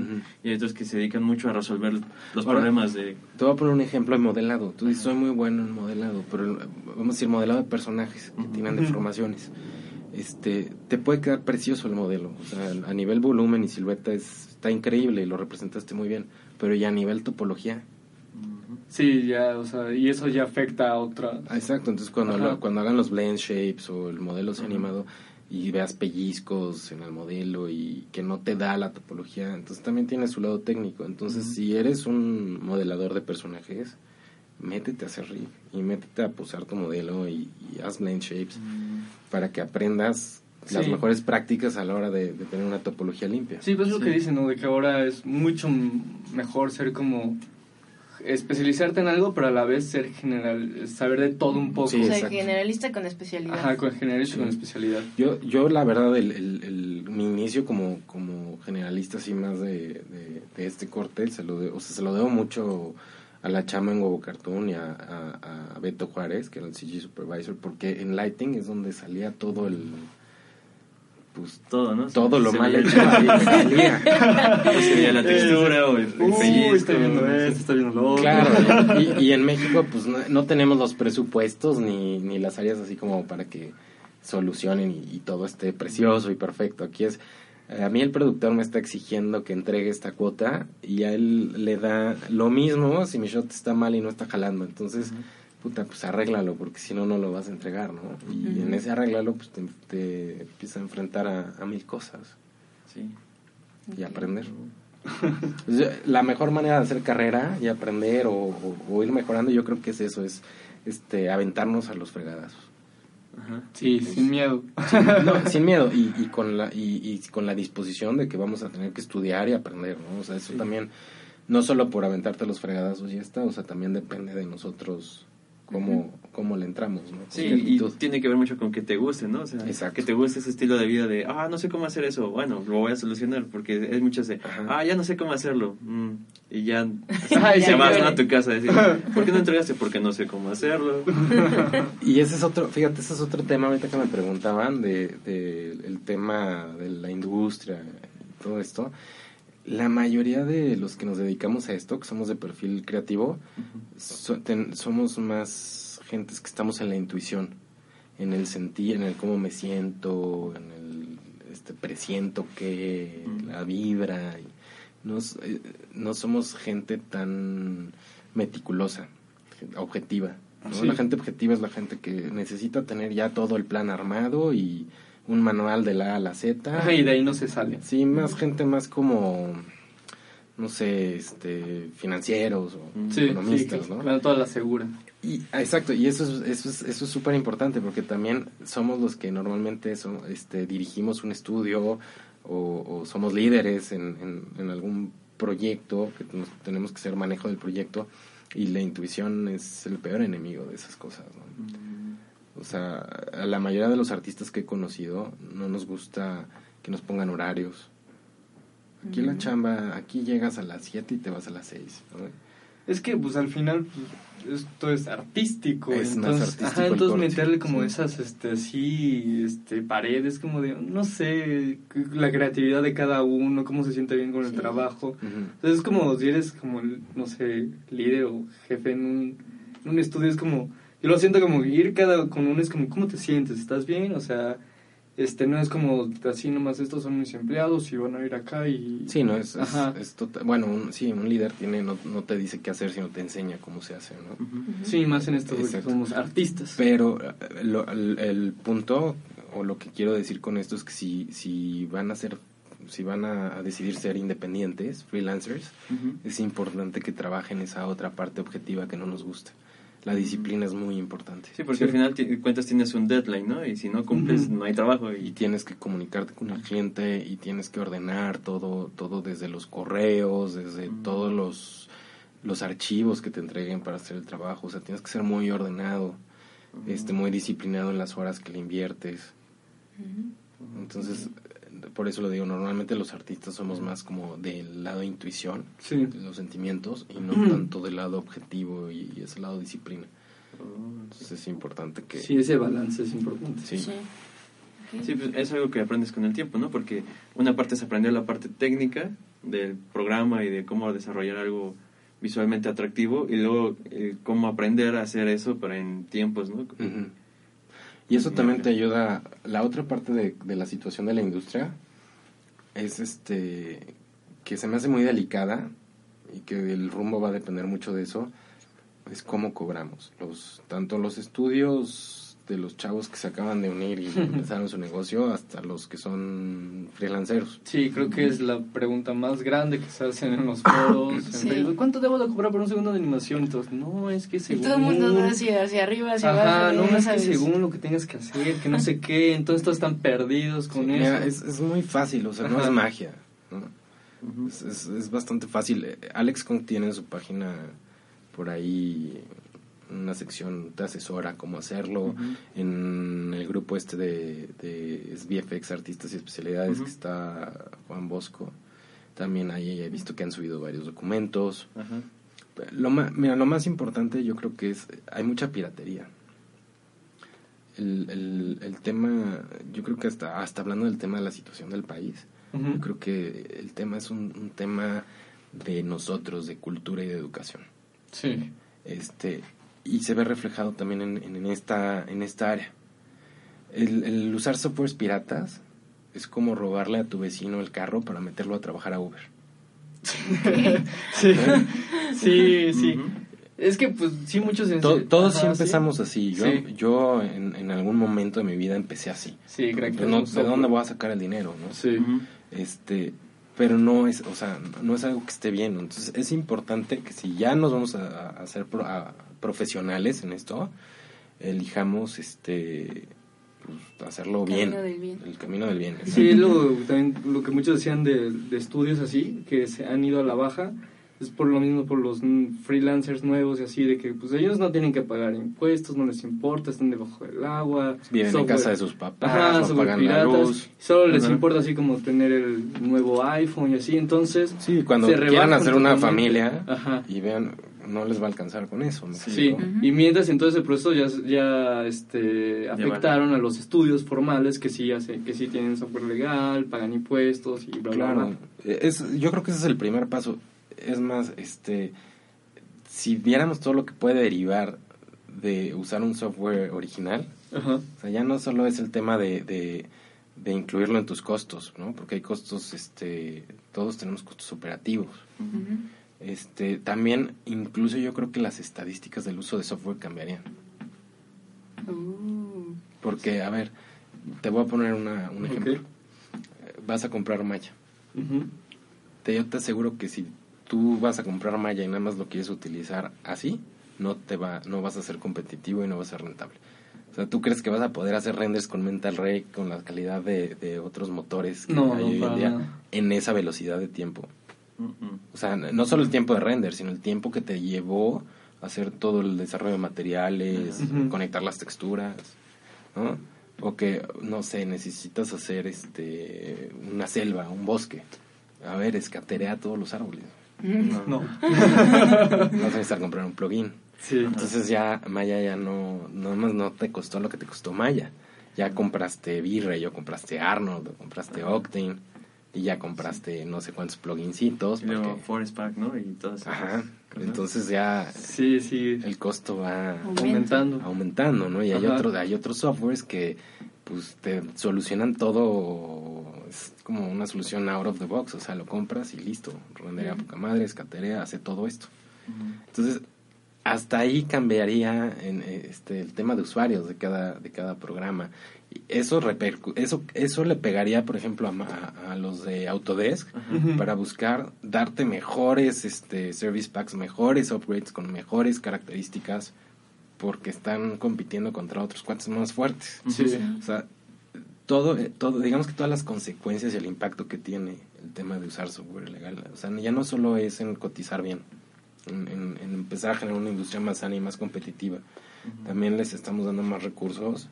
Y hay otros que se dedican mucho a resolver los Ahora- problemas de... Te voy a poner un ejemplo de modelado. Tú dices, soy muy bueno en modelado, pero vamos a decir modelado de personajes que tienen deformaciones. Este, te puede quedar precioso el modelo. O sea, a nivel volumen y silueta es, está increíble, lo representaste muy bien. Pero ya a nivel topología. Sí, ya, o sea, y eso ya afecta a otra. Ah, exacto, entonces cuando, lo- cuando hagan los blend shapes o el modelo sea animado y veas pellizcos en el modelo y que no te da la topología, entonces también tiene su lado técnico. Entonces, si eres un modelador de personajes, métete a hacer rig y métete a posar tu modelo y, y haz blend shapes para que aprendas las Sí. mejores prácticas a la hora de, de tener una topología limpia. Sí, pues es lo que dicen, ¿no? De que ahora es mucho mejor ser como especializarte en algo, pero a la vez ser general, saber de todo un poco. Sí, o sea, exacto. generalista con especialidad. Ajá, con generalista Sí. con especialidad. Yo, yo la verdad, el, el- el- mi inicio como, como generalista así más de, de, de este corte, se lo, de- o sea, se lo debo mucho a la chama en Huevo Cartoon y a, a- a Beto Juárez, que era el CG Supervisor, porque en Lighting es donde salía todo el... Pues, Todo, ¿no? todo lo Se mal veía- hecho. Se veía la textura o el, el Uy, pellizco, está viendo no esto, está viendo lo otro. Claro, y, y en México pues no, no tenemos los presupuestos ni, ni las áreas así como para que solucionen y, y todo esté precioso y perfecto. Aquí es, eh, a mí el productor me está exigiendo que entregue esta cuota y a él le da lo mismo si mi shot está mal y no está jalando. Entonces, puta, pues arréglalo porque si no, no lo vas a entregar, ¿no? Y en ese arréglalo pues te, te empiezas a enfrentar a, a mil cosas Sí. y aprender. Pues, La mejor manera de hacer carrera y aprender o, o- o ir mejorando, yo creo que es eso, es este aventarnos a los fregadazos. Ajá. Sí, sin miedo. No, sin miedo y, y con la y, y con la disposición de que vamos a tener que estudiar y aprender, ¿no? O sea, eso también no solo por aventarte a los fregadazos y ya está, o sea, también depende de nosotros cómo, cómo le entramos, ¿no? Sí, y tiene que ver mucho con que te guste, ¿no? O sea, Exacto. que te guste ese estilo de vida de, ah, no sé cómo hacer eso, bueno, lo voy a solucionar, porque es muchas de, Ajá. ah, ya no sé cómo hacerlo, mm, y ya se vas a tu casa a decir, ¿por qué no entregaste? Porque no sé cómo hacerlo. Y ese es otro, fíjate, ese es otro tema ahorita que me preguntaban de, de el tema de la industria y todo esto. La mayoría de los que nos dedicamos a esto, que somos de perfil creativo, so- ten- somos más gentes que estamos en la intuición, en el sentir, en el cómo me siento, en el este presiento que la vibra. y nos- eh, no somos gente tan meticulosa, objetiva. ¿no? Sí. La gente objetiva es la gente que necesita tener ya todo el plan armado y un manual de la A a la Z. Ajá, y de ahí no se sale. Sí, más gente más como no sé, este, financieros o Mm. Sí, economistas, sí, ¿no? claro, toda la segura. Y, ah, exacto, y eso es eso es eso es súper importante porque también somos los que normalmente son, este, dirigimos un estudio o, o somos líderes en, en, en algún proyecto que nos- tenemos que hacer manejo del proyecto y la intuición es el peor enemigo de esas cosas. ¿no? O sea, a la mayoría de los artistas que he conocido no nos gusta que nos pongan horarios. Aquí la chamba, aquí llegas a las 7 y te vas a las 6. ¿no? Es que, pues, al final, pues, esto es artístico. Es más entonces, artístico ajá, entonces corte. meterle como Sí. esas, este, así, este, paredes, como de, no sé, la creatividad de cada uno, cómo se siente bien con el Sí. trabajo. Entonces es como si eres como, no sé, líder o jefe en un, en un estudio, es como, yo lo siento como ir cada con uno, es como, ¿cómo te sientes? ¿Estás bien? O sea, este no es como así nomás, estos son mis empleados y van a ir acá y... Sí, no, es, es, Ajá. es tota- bueno, un, sí, un líder tiene, no, no te dice qué hacer, sino te enseña cómo se hace, ¿no? Ujú. Sí, más en esto somos artistas. Pero eh, lo- el, el punto, o lo que quiero decir con esto es que si, si van a ser, si van a, a decidir ser independientes, freelancers, Ujú. es importante que trabajen esa otra parte objetiva que no nos gusta. La disciplina es muy importante. Sí, porque Sí. al final cuentas tienes un deadline, ¿no? Y si no cumples, Ujú. no hay trabajo. y Y tienes que comunicarte con el cliente y tienes que ordenar todo todo desde los correos desde Mm. todos los los archivos que te entreguen para hacer el trabajo o sea tienes que ser muy ordenado este muy disciplinado en las horas que le inviertes entonces por eso lo digo normalmente los artistas somos más como del lado intuición Sí. de los sentimientos y no tanto del lado objetivo y, y ese lado disciplina Oh, entonces es importante que Sí, ese balance es importante. sí. Sí. Pues es algo que aprendes con el tiempo, ¿no? Porque una parte es aprender la parte técnica del programa y de cómo desarrollar algo visualmente atractivo y luego eh, cómo aprender a hacer eso pero en tiempos, ¿no? Y eso también te ayuda. La otra parte de, de la situación de la industria es este que se me hace muy delicada y que el rumbo va a depender mucho de eso. Es cómo cobramos. Los, tanto los estudios de los chavos que se acaban de unir y empezaron su negocio hasta los que son freelanceros. Sí, creo que es la pregunta más grande que se hacen en los foros. Sí. ¿Cuánto debo de cobrar por un segundo de animación? Entonces, no, es que Y según... todo el mundo va hacia, hacia arriba, hacia Ajá, abajo. no, es que según lo que tengas que hacer, que no sé qué, entonces todos están perdidos con Sí, eso. mira, es, es muy fácil, o sea, no es magia. ¿no? Es, es, es bastante fácil. Eh, Alex Kong tiene en su página por ahí una sección te asesora cómo hacerlo. En el grupo este de, de es VFX Artistas y Especialidades que está Juan Bosco. También ahí he visto que han subido varios documentos. Lo ma- mira, lo más importante yo creo que es, hay mucha piratería. El, el, el tema, yo creo que hasta, hasta hablando del tema de la situación del país, yo creo que el tema es un, un tema de nosotros, de cultura y de educación. Sí. Este, y se ve reflejado también en, en, en esta, en esta área. El, el usar softwares piratas es como robarle a tu vecino el carro para meterlo a trabajar a Uber. Sí, sí, sí. Es que, pues, sí, muchos... en- To- todos sí empezamos así. Yo, Sí. yo en, en algún momento de mi vida empecé así. Sí, creo que no, ¿De dónde voy a sacar el dinero? ¿no? Sí. Este pero no es o sea no es algo que esté bien entonces es importante que si ya nos vamos a, a hacer pro- a profesionales en esto elijamos este pues, hacerlo bien. Camino del bien. el camino del bien Sí, lo, también lo que muchos decían de, de estudios así, que se han ido a la baja, es por lo mismo por los freelancers nuevos y así, de que pues ellos no tienen que pagar impuestos, no les importa, están debajo del agua. viven en software- casa de sus papás Ajá, no software pagan la piratas, luz Solo les Ajá. importa así como tener el nuevo iPhone y así, entonces... sí cuando se quieran hacer una familia Ajá. y vean no les va a alcanzar con eso ¿me Sí, y mientras entonces el proceso ya, ya este, afectaron a los estudios formales que sí, hace, que sí tienen software legal, pagan impuestos y bla, bla, Claro, bla. es, yo creo que ese es el primer paso. Es más, este, si viéramos todo lo que puede derivar de usar un software original, Ajá. o sea, ya no solo es el tema de, de, de incluirlo en tus costos, ¿no? Porque hay costos, este, todos tenemos costos operativos. Este, también, incluso yo creo que las estadísticas del uso de software cambiarían. Uh, Porque, a ver, te voy a poner una, un ejemplo. Eh, Vas a comprar malla. Ujú. te, yo te aseguro que si tú vas a comprar Maya y nada más lo quieres utilizar así, no te va, no vas a ser competitivo y no vas a ser rentable. O sea, ¿tú crees que vas a poder hacer renders con Mental Ray con la calidad de, de otros motores que No, hay no, hoy en día nada. en esa velocidad de tiempo? O sea, no solo el tiempo de render, sino el tiempo que te llevó a hacer todo el desarrollo de materiales, conectar las texturas, ¿no? O que, no sé, necesitas hacer este una selva, un bosque. A ver, escaterea todos los árboles. No. Vas a necesitar comprar un plugin. Sí. Entonces ya Maya ya no, no más no te costó lo que te costó Maya. Ya compraste V-Ray, o compraste Arnold, o compraste Octane, y ya compraste no sé cuántos plugincitos. Y luego porque- Forest Pack, ¿no? Y todas esas Ajá. cosas. Entonces ya Sí, sí. el costo va Aumenta. Aumentando. aumentando, ¿no? Y hay Ajá. otros hay otros softwares que pues te solucionan todo es como una solución out of the box, o sea, lo compras y listo, rendería poca madre, escaterea, hace todo esto. Entonces, hasta ahí cambiaría en, eh, este el tema de usuarios de cada de cada programa. Y eso repercu eso eso le pegaría, por ejemplo, a, los de Autodesk para buscar darte mejores este service packs, mejores upgrades con mejores características porque están compitiendo contra otros cuates más fuertes. Sí. O sea, todo, eh, todo, digamos que todas las consecuencias y el impacto que tiene el tema de usar software legal, o sea, ya no solo es en cotizar bien, en, en- en empezar a generar una industria más sana y más competitiva, también les estamos dando más recursos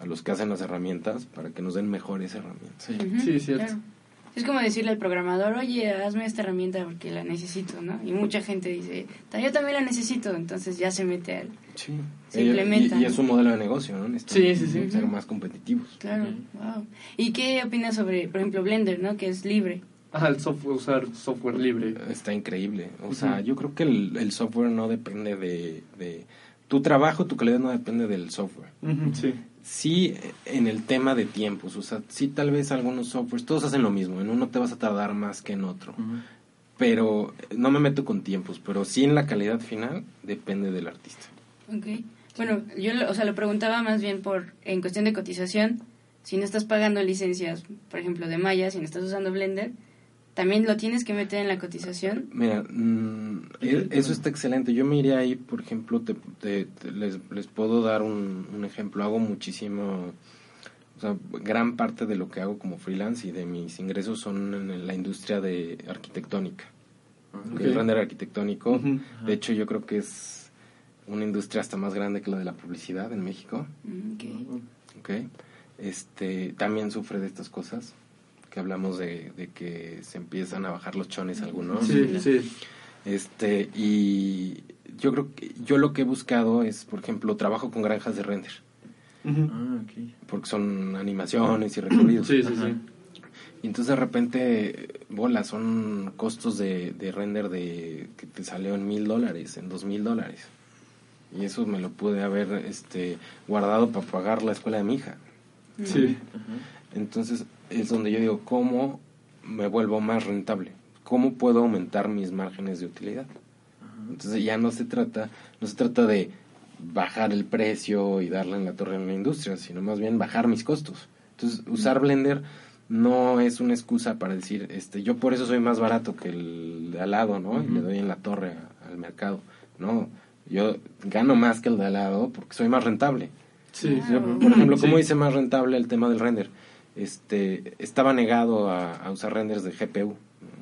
a los que hacen las herramientas para que nos den mejores herramientas. Sí. Sí, cierto. claro. Es como decirle al programador, oye, hazme esta herramienta porque la necesito, ¿no? Y mucha gente dice, "Ta, yo también la necesito, entonces ya se mete al... Sí. Se Y- implementa, Y, es un modelo de negocio, ¿no? Necesitan Sí, sí, sí. Ser más competitivos. Claro, wow. ¿Y qué opinas sobre, por ejemplo, Blender, ¿no? Que es libre. Ajá, el software, usar software libre. Está increíble. O sea, yo creo que el, el software no depende de, de... Tu trabajo, tu calidad no depende del software. Sí. Sí, en el tema de tiempos, o sea, sí tal vez algunos softwares, todos hacen lo mismo, en uno te vas a tardar más que en otro, pero no me meto con tiempos, pero sí en la calidad final depende del artista. Ok. Bueno, yo lo, o sea, lo preguntaba más bien por, en cuestión de cotización, si no estás pagando licencias, por ejemplo, de Maya, si no estás usando Blender, también lo tienes que meter en la cotización. Mira, mm, e- eso está excelente. Yo me iría ahí, por ejemplo, te, te- te- les, les puedo dar un, un ejemplo. Hago muchísimo, o sea, gran parte de lo que hago como freelance y de mis ingresos son en la industria de arquitectónica. Ok. El render arquitectónico. De hecho, yo creo que es una industria hasta más grande que la de la publicidad en México. Mm, ok. ¿ok? Este, también sufre de estas cosas, que hablamos de, de que se empiezan a bajar los chones algunos. Sí, sí. Este, y yo creo que yo lo que he buscado es, por ejemplo, trabajo con granjas de render. Ah, ok. porque son animaciones y recorridos. Sí, sí, Ajá. sí. Y entonces de repente, bola, son costos de, de render de que te salió en mil dólares, en dos mil dólares. Y eso me lo pude haber este, guardado para pagar la escuela de mi hija. Sí. Ajá. Entonces es donde yo digo, ¿cómo me vuelvo más rentable? ¿Cómo puedo aumentar mis márgenes de utilidad? Entonces ya no se trata, no se trata de bajar el precio y darle en la torre en la industria, sino más bien bajar mis costos. Entonces usar Blender no es una excusa para decir, este, yo por eso soy más barato que el de al lado, ¿no? Y le doy en la torre a- al mercado. No, yo gano más que el de al lado porque soy más rentable. Sí. Yo, por ejemplo, ¿cómo Sí. hice más rentable el tema del render? Este, estaba negado a, a usar renders de GPU.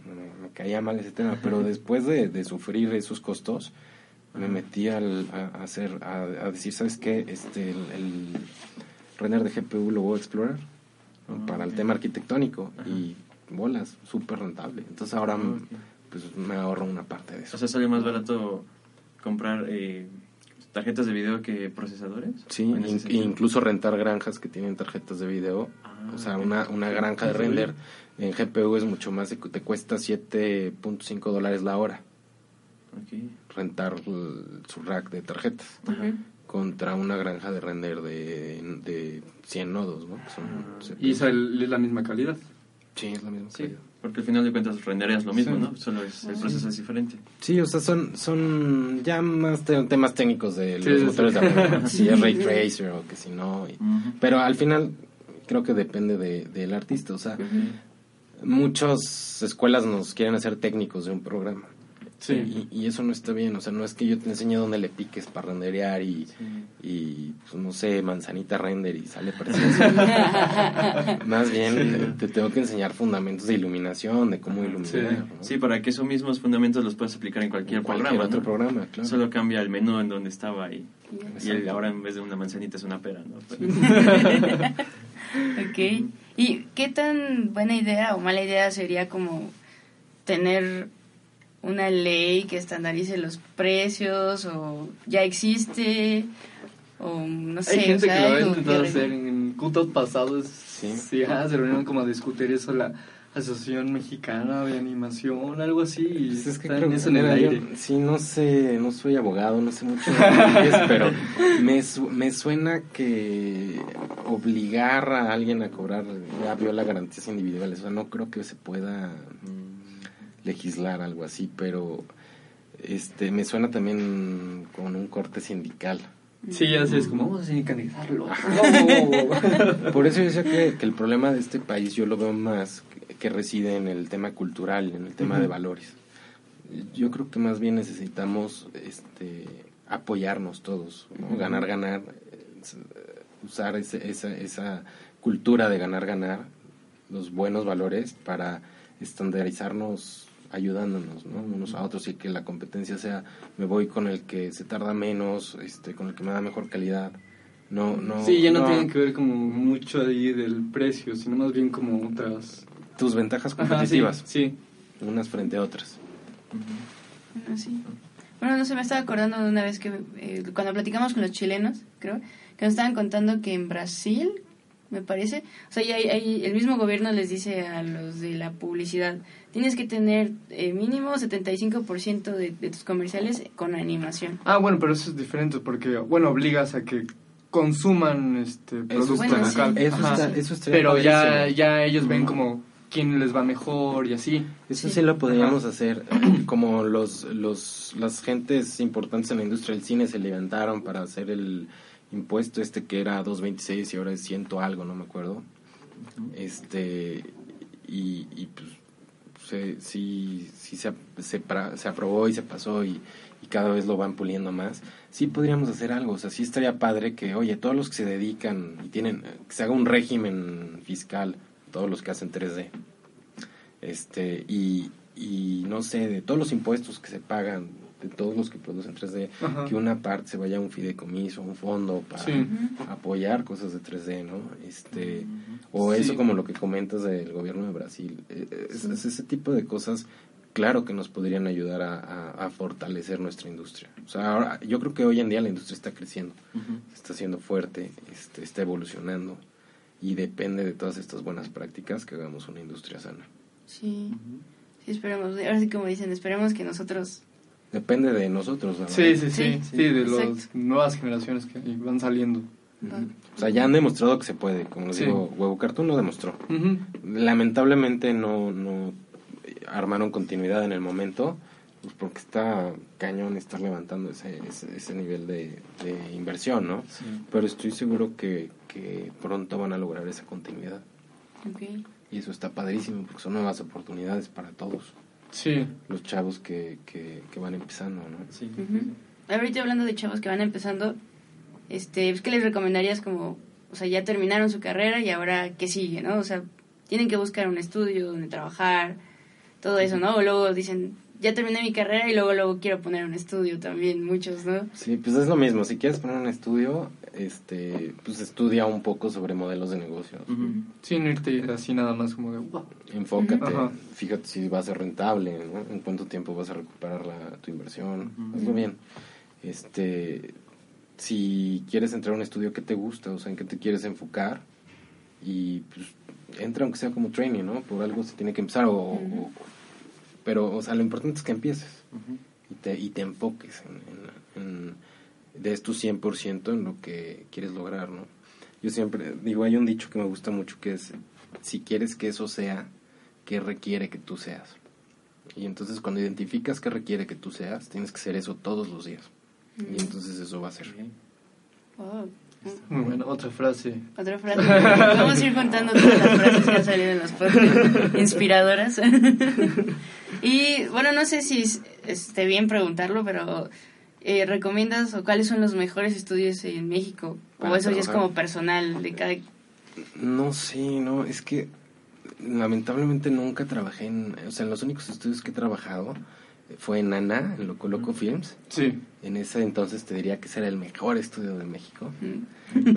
Me, me caía mal ese tema, pero después de, de sufrir esos costos, me metí al, a, hacer, a, a decir, ¿sabes qué? Este, el, el render de GPU lo voy a explorar ¿no? Ah, para el tema arquitectónico Ajá. y bolas, súper rentable. Entonces ahora Ah, ok. pues me ahorro una parte de eso. O sea, sale más barato comprar eh, tarjetas de video que procesadores. Sí, in- incluso rentar granjas que tienen tarjetas de video. Ah, o sea, una, una granja de render en GPU es mucho más, te cuesta 7.5 dólares la hora Ok. rentar el- su rack de tarjetas contra una granja de render de, de 100 nodos, ¿no? Son Ah. Y esa es la misma calidad. Sí, es la misma Sí, porque al final de cuentas renderías lo mismo, Sí. ¿no? Solo es, el proceso es diferente. Sí, o sea, son, son ya más te- temas técnicos de los sí, motores sí. de ¿no? si es Ray Tracer o que si no. y-. Pero al final creo que depende de, del artista, o sea, muchas escuelas nos quieren hacer técnicos de un programa. Sí. Y, y eso no está bien, o sea, no es que yo te enseñe dónde le piques para renderear y, y pues, no sé, manzanita render y sale precioso. Más bien te tengo que enseñar fundamentos de iluminación, de cómo iluminar. Sí. ¿no? Sí, para que esos mismos fundamentos los puedas aplicar en cualquier, En cualquier programa. otro ¿no? programa, claro. Solo cambia el menú en donde estaba y, y el- ahora en vez de una manzanita es una pera, ¿no? Ok. ¿Y qué tan buena idea o mala idea sería como tener una ley que estandarice los precios o ya existe o no sé, Hay gente o sea, que lo ha intentado que- hacer en cutos pasados. Sí. Sí, ajá, se reunieron como a discutir eso la Asociación Mexicana de Animación, algo así. Y Pues es que está creo en eso en el yo aire. sí, no sé, no soy abogado, no sé mucho de leyes, pero me, su- me suena que obligar a alguien a cobrar ya viola garantías individuales. O sea, no creo que se pueda legislar algo así, pero este me suena también con un corte sindical. Sí, así es como, vamos a sindicalizarlo. Por eso yo decía que, que el problema de este país yo lo veo más que, que reside en el tema cultural, en el tema de valores. Yo creo que más bien necesitamos este, apoyarnos todos, ganar, ganar, eh, usar ese- esa, esa cultura de ganar, ganar, los buenos valores para estandarizarnos ayudándonos ¿no? unos a otros y que la competencia sea me voy con el que se tarda menos este con el que me da mejor calidad no no sí, ya no, tienen que ver como mucho ahí del precio, sino más bien como otras... tus ventajas Ajá, sí, competitivas sí. unas frente a otras Bueno, sí. Bueno, no sé, me estaba acordando de una vez que eh, cuando platicamos con los chilenos, creo, que nos estaban contando que en Brasil, me parece, o sea, ya hay, hay- el mismo gobierno les dice a los de la publicidad, tienes que tener eh, mínimo 75% de, de tus comerciales con animación. Ah, bueno, pero eso es diferente porque, bueno, obligas a que consuman este producto Bueno, sí. local. eso Ajá. está eso Pero ya, ya ellos ven como quién les va mejor y así. Eso Sí. sí lo podríamos hacer, como los, los, las gentes importantes en la industria del cine se levantaron para hacer el impuesto este que era 2.26 y ahora es ciento algo, no me acuerdo. Este, y, pues se, sí, sí se, se, se aprobó y se pasó y, y cada vez lo van puliendo más. Sí podríamos hacer algo, o sea, sí estaría padre que, oye, todos los que se dedican y tienen, que se haga un régimen fiscal, todos los que hacen 3D este y, y no sé de todos los impuestos que se pagan de todos los que producen 3D Ajá. que una parte se vaya a un fideicomiso a un fondo para Sí. apoyar cosas de 3D no este o Sí. eso como lo que comentas del gobierno de Brasil Eh, es, es ese tipo de cosas claro que nos podrían ayudar a, a- a fortalecer nuestra industria. O sea ahora yo creo que hoy en día la industria está creciendo está siendo fuerte este, está evolucionando y depende de todas estas buenas prácticas que hagamos una industria sana. Sí, sí, esperemos. Ahora sí, como dicen, esperemos que nosotros... Depende de nosotros. ¿no? Sí, sí, sí, Sí, sí, de las nuevas generaciones que van saliendo. O sea, ya han demostrado que se puede. Como les Sí. digo, Huevo Cartoon lo demostró. Lamentablemente no, no armaron continuidad en el momento, pues porque está cañón estar levantando ese, ese, ese nivel de, de inversión, ¿no? Sí. Pero estoy seguro que, que pronto van a lograr esa continuidad. Ok. Y eso está padrísimo porque son nuevas oportunidades para todos Sí, los chavos que, que, que van empezando, ¿no? Sí. Ahorita hablando de chavos que van empezando, este, pues, ¿qué les recomendarías como, o sea, ya terminaron su carrera y ahora qué sigue, ¿no? O sea, tienen que buscar un estudio donde trabajar, todo eso, ¿no? O luego dicen, ya terminé mi carrera y luego luego quiero poner un estudio también, muchos, ¿no? Sí, pues es lo mismo. Si quieres poner un estudio, este, pues estudia un poco sobre modelos de negocios. Sin irte así nada más como de. Enfócate, fíjate si va a ser rentable, ¿no? En cuánto tiempo vas a recuperar la, tu inversión. Ujú. Hazlo bien. Este, si quieres entrar a un estudio que te gusta, o sea, en qué te quieres enfocar, y pues entra aunque sea como training, ¿no? Por algo se tiene que empezar, o, o- pero, o sea, lo importante es que empieces y te, y te enfoques en, en, en- des tu 100% en lo que quieres lograr, ¿no? Yo siempre digo, hay un dicho que me gusta mucho que es, si quieres que eso sea, ¿qué requiere que tú seas? Y entonces cuando identificas qué requiere que tú seas, tienes que ser eso todos los días. Y entonces eso va a ser. Oh, Muy buena, otra frase. Otra frase. Vamos a ir contando todas las frases que han salido en los podcasts inspiradoras. y bueno, no sé si esté bien preguntarlo, pero eh, ¿recomiendas o cuáles son los mejores estudios en México? Para o eso ya es como personal de cada... No, sí, no, es que lamentablemente nunca trabajé en, o sea, en los únicos estudios que he trabajado fue en ANA, en Loco Loco Films. Sí. En ese entonces te diría que ese era el mejor estudio de México. Mm.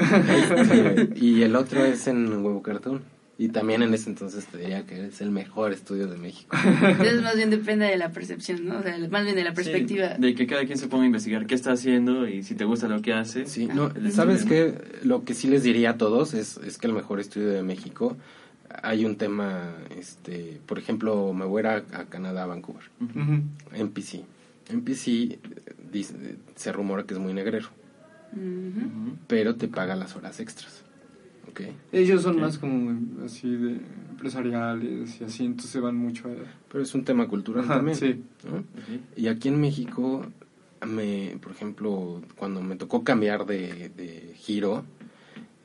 Este, y el otro es en Huevo Cartoon. Y también en ese entonces te diría que es el mejor estudio de México. Entonces más bien depende de la percepción, ¿no? O sea, más bien de la perspectiva. Sí, de que cada quien se ponga a investigar qué está haciendo y si te gusta lo que hace. Sí, no, ¿sabes qué? Lo que sí les diría a todos es, es que el mejor estudio de México hay un tema, este, por ejemplo, me voy a ir a, Canadá, a Vancouver, Ujú. NPC. NPC eh, dice- se rumora que es muy negrero, pero te paga las horas extras. Ellos son más como así de empresariales y así, entonces van mucho a... Pero es un tema cultural Ajá, también. sí. ¿no? Ok. Y aquí en México, me, por ejemplo, cuando me tocó cambiar de, de giro,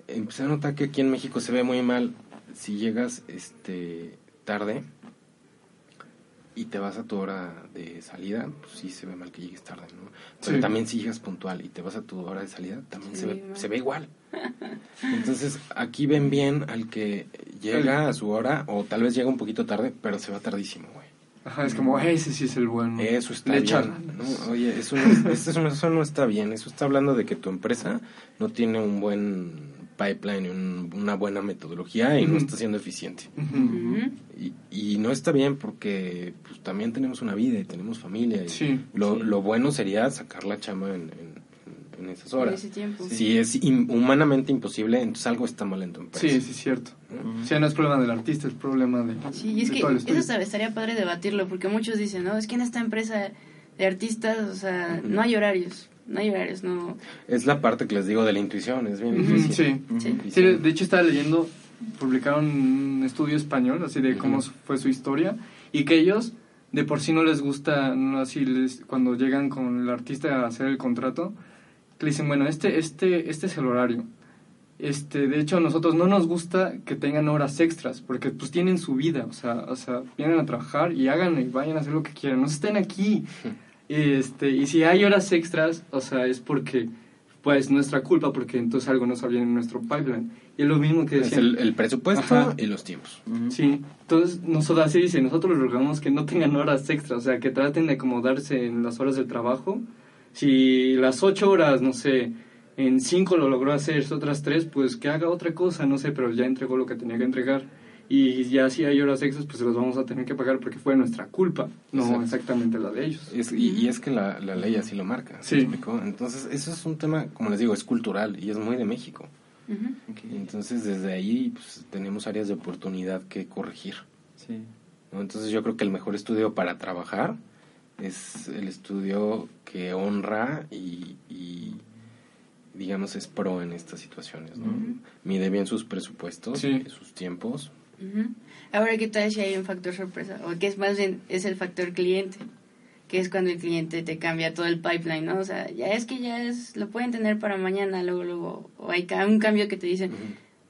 empecé a notar que aquí en México se ve muy mal si llegas este tarde y te vas a tu hora de salida, pues sí se ve mal que llegues tarde, ¿no? Pero Sí. también si llegas puntual y te vas a tu hora de salida, también se, ve, se ve igual. Entonces, aquí ven bien al que llega a su hora o tal vez llega un poquito tarde, pero se va tardísimo, güey. Ajá, es como, ese sí es el bueno. Eso está Le bien. ¿no? Oye, eso no, es- eso, no, eso no está bien. Eso está hablando de que tu empresa no tiene un buen pipeline, un- una buena metodología y no está siendo eficiente. Y, y no está bien porque pues, también tenemos una vida y tenemos familia. Y Sí. lo, Sí. lo bueno sería sacar la chama en, en- en esas horas. ese tiempo. Si es in- humanamente imposible, entonces algo está mal en tu empresa. Sí, sí, es cierto. O sea, no es problema del artista, es problema de, Sí, y es de que eso estaría padre debatirlo, porque muchos dicen, no, es que en esta empresa de artistas, o sea, no hay horarios, no hay horarios, no... Es la parte que les digo de la intuición, es bien difícil. Sí. Sí. Sí, de hecho estaba leyendo, publicaron un estudio español, así de cómo fue su historia, y que ellos de por sí no les gusta, no así les, cuando llegan con el artista a hacer el contrato, que le dicen, bueno, este, este, este es el horario. Este, de hecho, a nosotros no nos gusta que tengan horas extras, porque pues tienen su vida, o sea, o sea, vienen a trabajar y hagan y vayan a hacer lo que quieran, no estén aquí. Este, y si hay horas extras, o sea, es porque pues nuestra culpa, porque entonces algo no salía en nuestro pipeline. Y es lo mismo que Es decían. el, el presupuesto Ajá. y los tiempos. Ujú. Sí, entonces nosotros así dice, nosotros les rogamos que no tengan horas extras, o sea, que traten de acomodarse en las horas del trabajo. Si las ocho horas, no sé, en cinco lo logró hacer, otras tres, pues que haga otra cosa, no sé, pero ya entregó lo que tenía que entregar. Y ya si hay horas extras, pues se las vamos a tener que pagar porque fue nuestra culpa, no Exacto. exactamente la de ellos. Es- y, y es que la, la ley así lo marca. ¿me Sí. explicó? Entonces, eso es un tema, como les digo, es cultural y es muy de México. Entonces, desde ahí pues, tenemos áreas de oportunidad que corregir. Sí. ¿no? Entonces, yo creo que el mejor estudio para trabajar es el estudio que honra y, y, digamos, es pro en estas situaciones. ¿no? Mide bien sus presupuestos, Sí. sus tiempos. Ahora, ¿qué tal si hay un factor sorpresa? O que es más bien, es el factor cliente, que es cuando el cliente te cambia todo el pipeline, ¿no? O sea, ya es que ya es, lo pueden tener para mañana, luego, luego, o hay ca- un cambio que te dicen,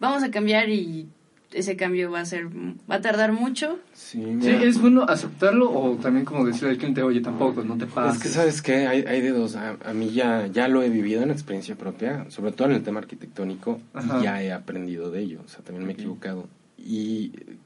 vamos a cambiar y ese cambio va a ser, va a tardar mucho. Sí, es bueno aceptarlo o también como decirle al cliente, oye, tampoco, no te pases. Es que sabes que hay, hay de dos. A, a mí ya, ya lo he vivido en experiencia propia, sobre todo en el tema arquitectónico, Ajá. y ya he aprendido de ello. O sea, también me he equivocado. Y eh,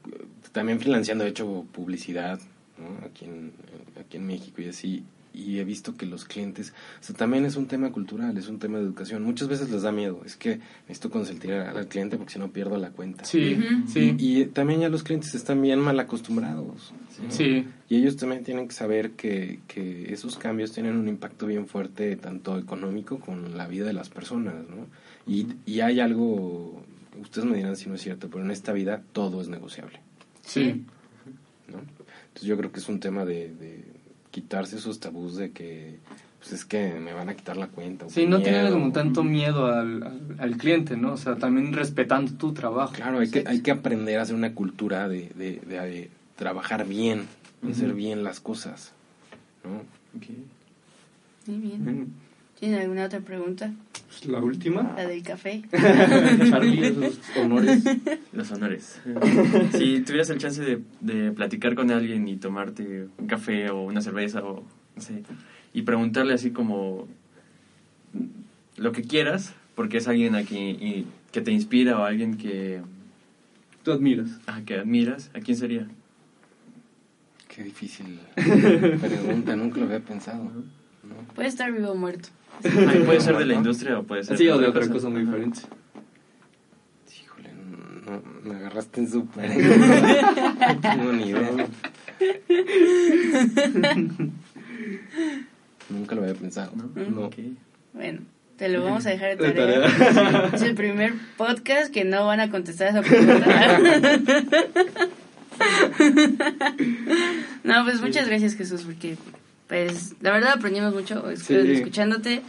también freelanceando he hecho publicidad ¿no? aquí, en, aquí en México y así. Y he visto que los clientes, o sea, también es un tema cultural, es un tema de educación. Muchas veces les da miedo. Es que necesito consentir al al cliente porque si no pierdo la cuenta. Sí, sí, Y, y también ya los clientes están bien mal acostumbrados. ¿no? sí. Y ellos también tienen que saber que, que esos cambios tienen un impacto bien fuerte, tanto económico como en la vida de las personas, ¿no? Y, y hay algo, ustedes me dirán si no es cierto, pero en esta vida todo es negociable, Sí, ¿no? Entonces yo creo que es un tema de, de quitarse esos tabús de que, pues es que me van a quitar la cuenta. sí, no miedo. como tanto miedo al, al, al cliente, ¿no? O sea, también respetando tu trabajo. Claro, hay que, hay que aprender a hacer una cultura de, de, de- de trabajar bien, de hacer bien las cosas, ¿no? Ok. Muy bien. Bueno, ¿Tienen alguna otra pregunta? Pues, la última. La del café. Charlie, esos honores. Los honores. si tuvieras el chance de, de platicar con alguien y tomarte un café o una cerveza o no sé, y preguntarle así como lo que quieras, porque es alguien a quien, y- que te inspira o alguien que, Tú admiras. ah, que admiras, ¿a quién sería? Qué difícil pregunta, nunca lo había pensado. ¿no? Puede estar vivo o muerto. Puede ser de la industria o puede ser Sí, o de otra cosa muy Ajá. diferente. Híjole, no, me agarraste en súper. no tengo ni idea. Nunca lo había pensado. ¿No? Bueno, te lo vamos a dejar de tarea. Es el primer podcast que no van a contestar esa pregunta. No, pues muchas gracias Jesús, porque pues la verdad aprendimos mucho Sí. escuchándote.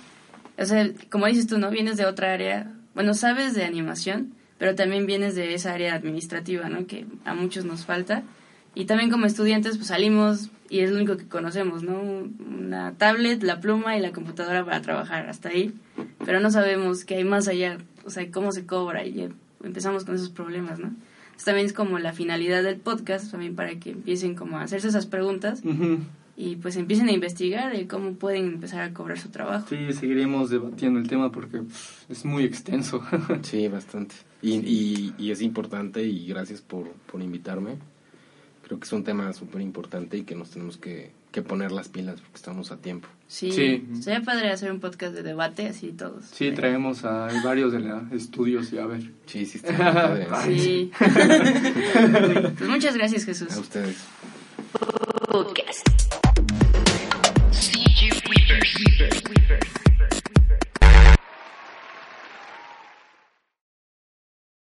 O sea, como dices tú, ¿no? Vienes de otra área, bueno, sabes de animación, pero también vienes de esa área administrativa, ¿no? Que a muchos nos falta. Y también como estudiantes, pues salimos y es lo único que conocemos, ¿no? Una tablet, la pluma y la computadora para trabajar, hasta ahí. Pero no sabemos qué hay más allá, o sea, cómo se cobra y ya empezamos con esos problemas, ¿no? Entonces, también es como la finalidad del podcast, también para que empiecen como a hacerse esas preguntas Ujú. Y pues empiecen a investigar de cómo pueden empezar a cobrar su trabajo. Sí, seguiremos debatiendo el tema porque pff, es muy extenso. Sí, bastante. Y, y, y es importante y gracias por, por invitarme. Creo que es un tema súper importante y que nos tenemos que, que poner las pilas porque estamos a tiempo. Sí, Sí. sería padre hacer un podcast de debate así todos. Sí, traemos a varios de los estudios y a ver. Sí, sí, está padre. Sí. pues muchas gracias Jesús. A ustedes. Podcast. CG Weavers.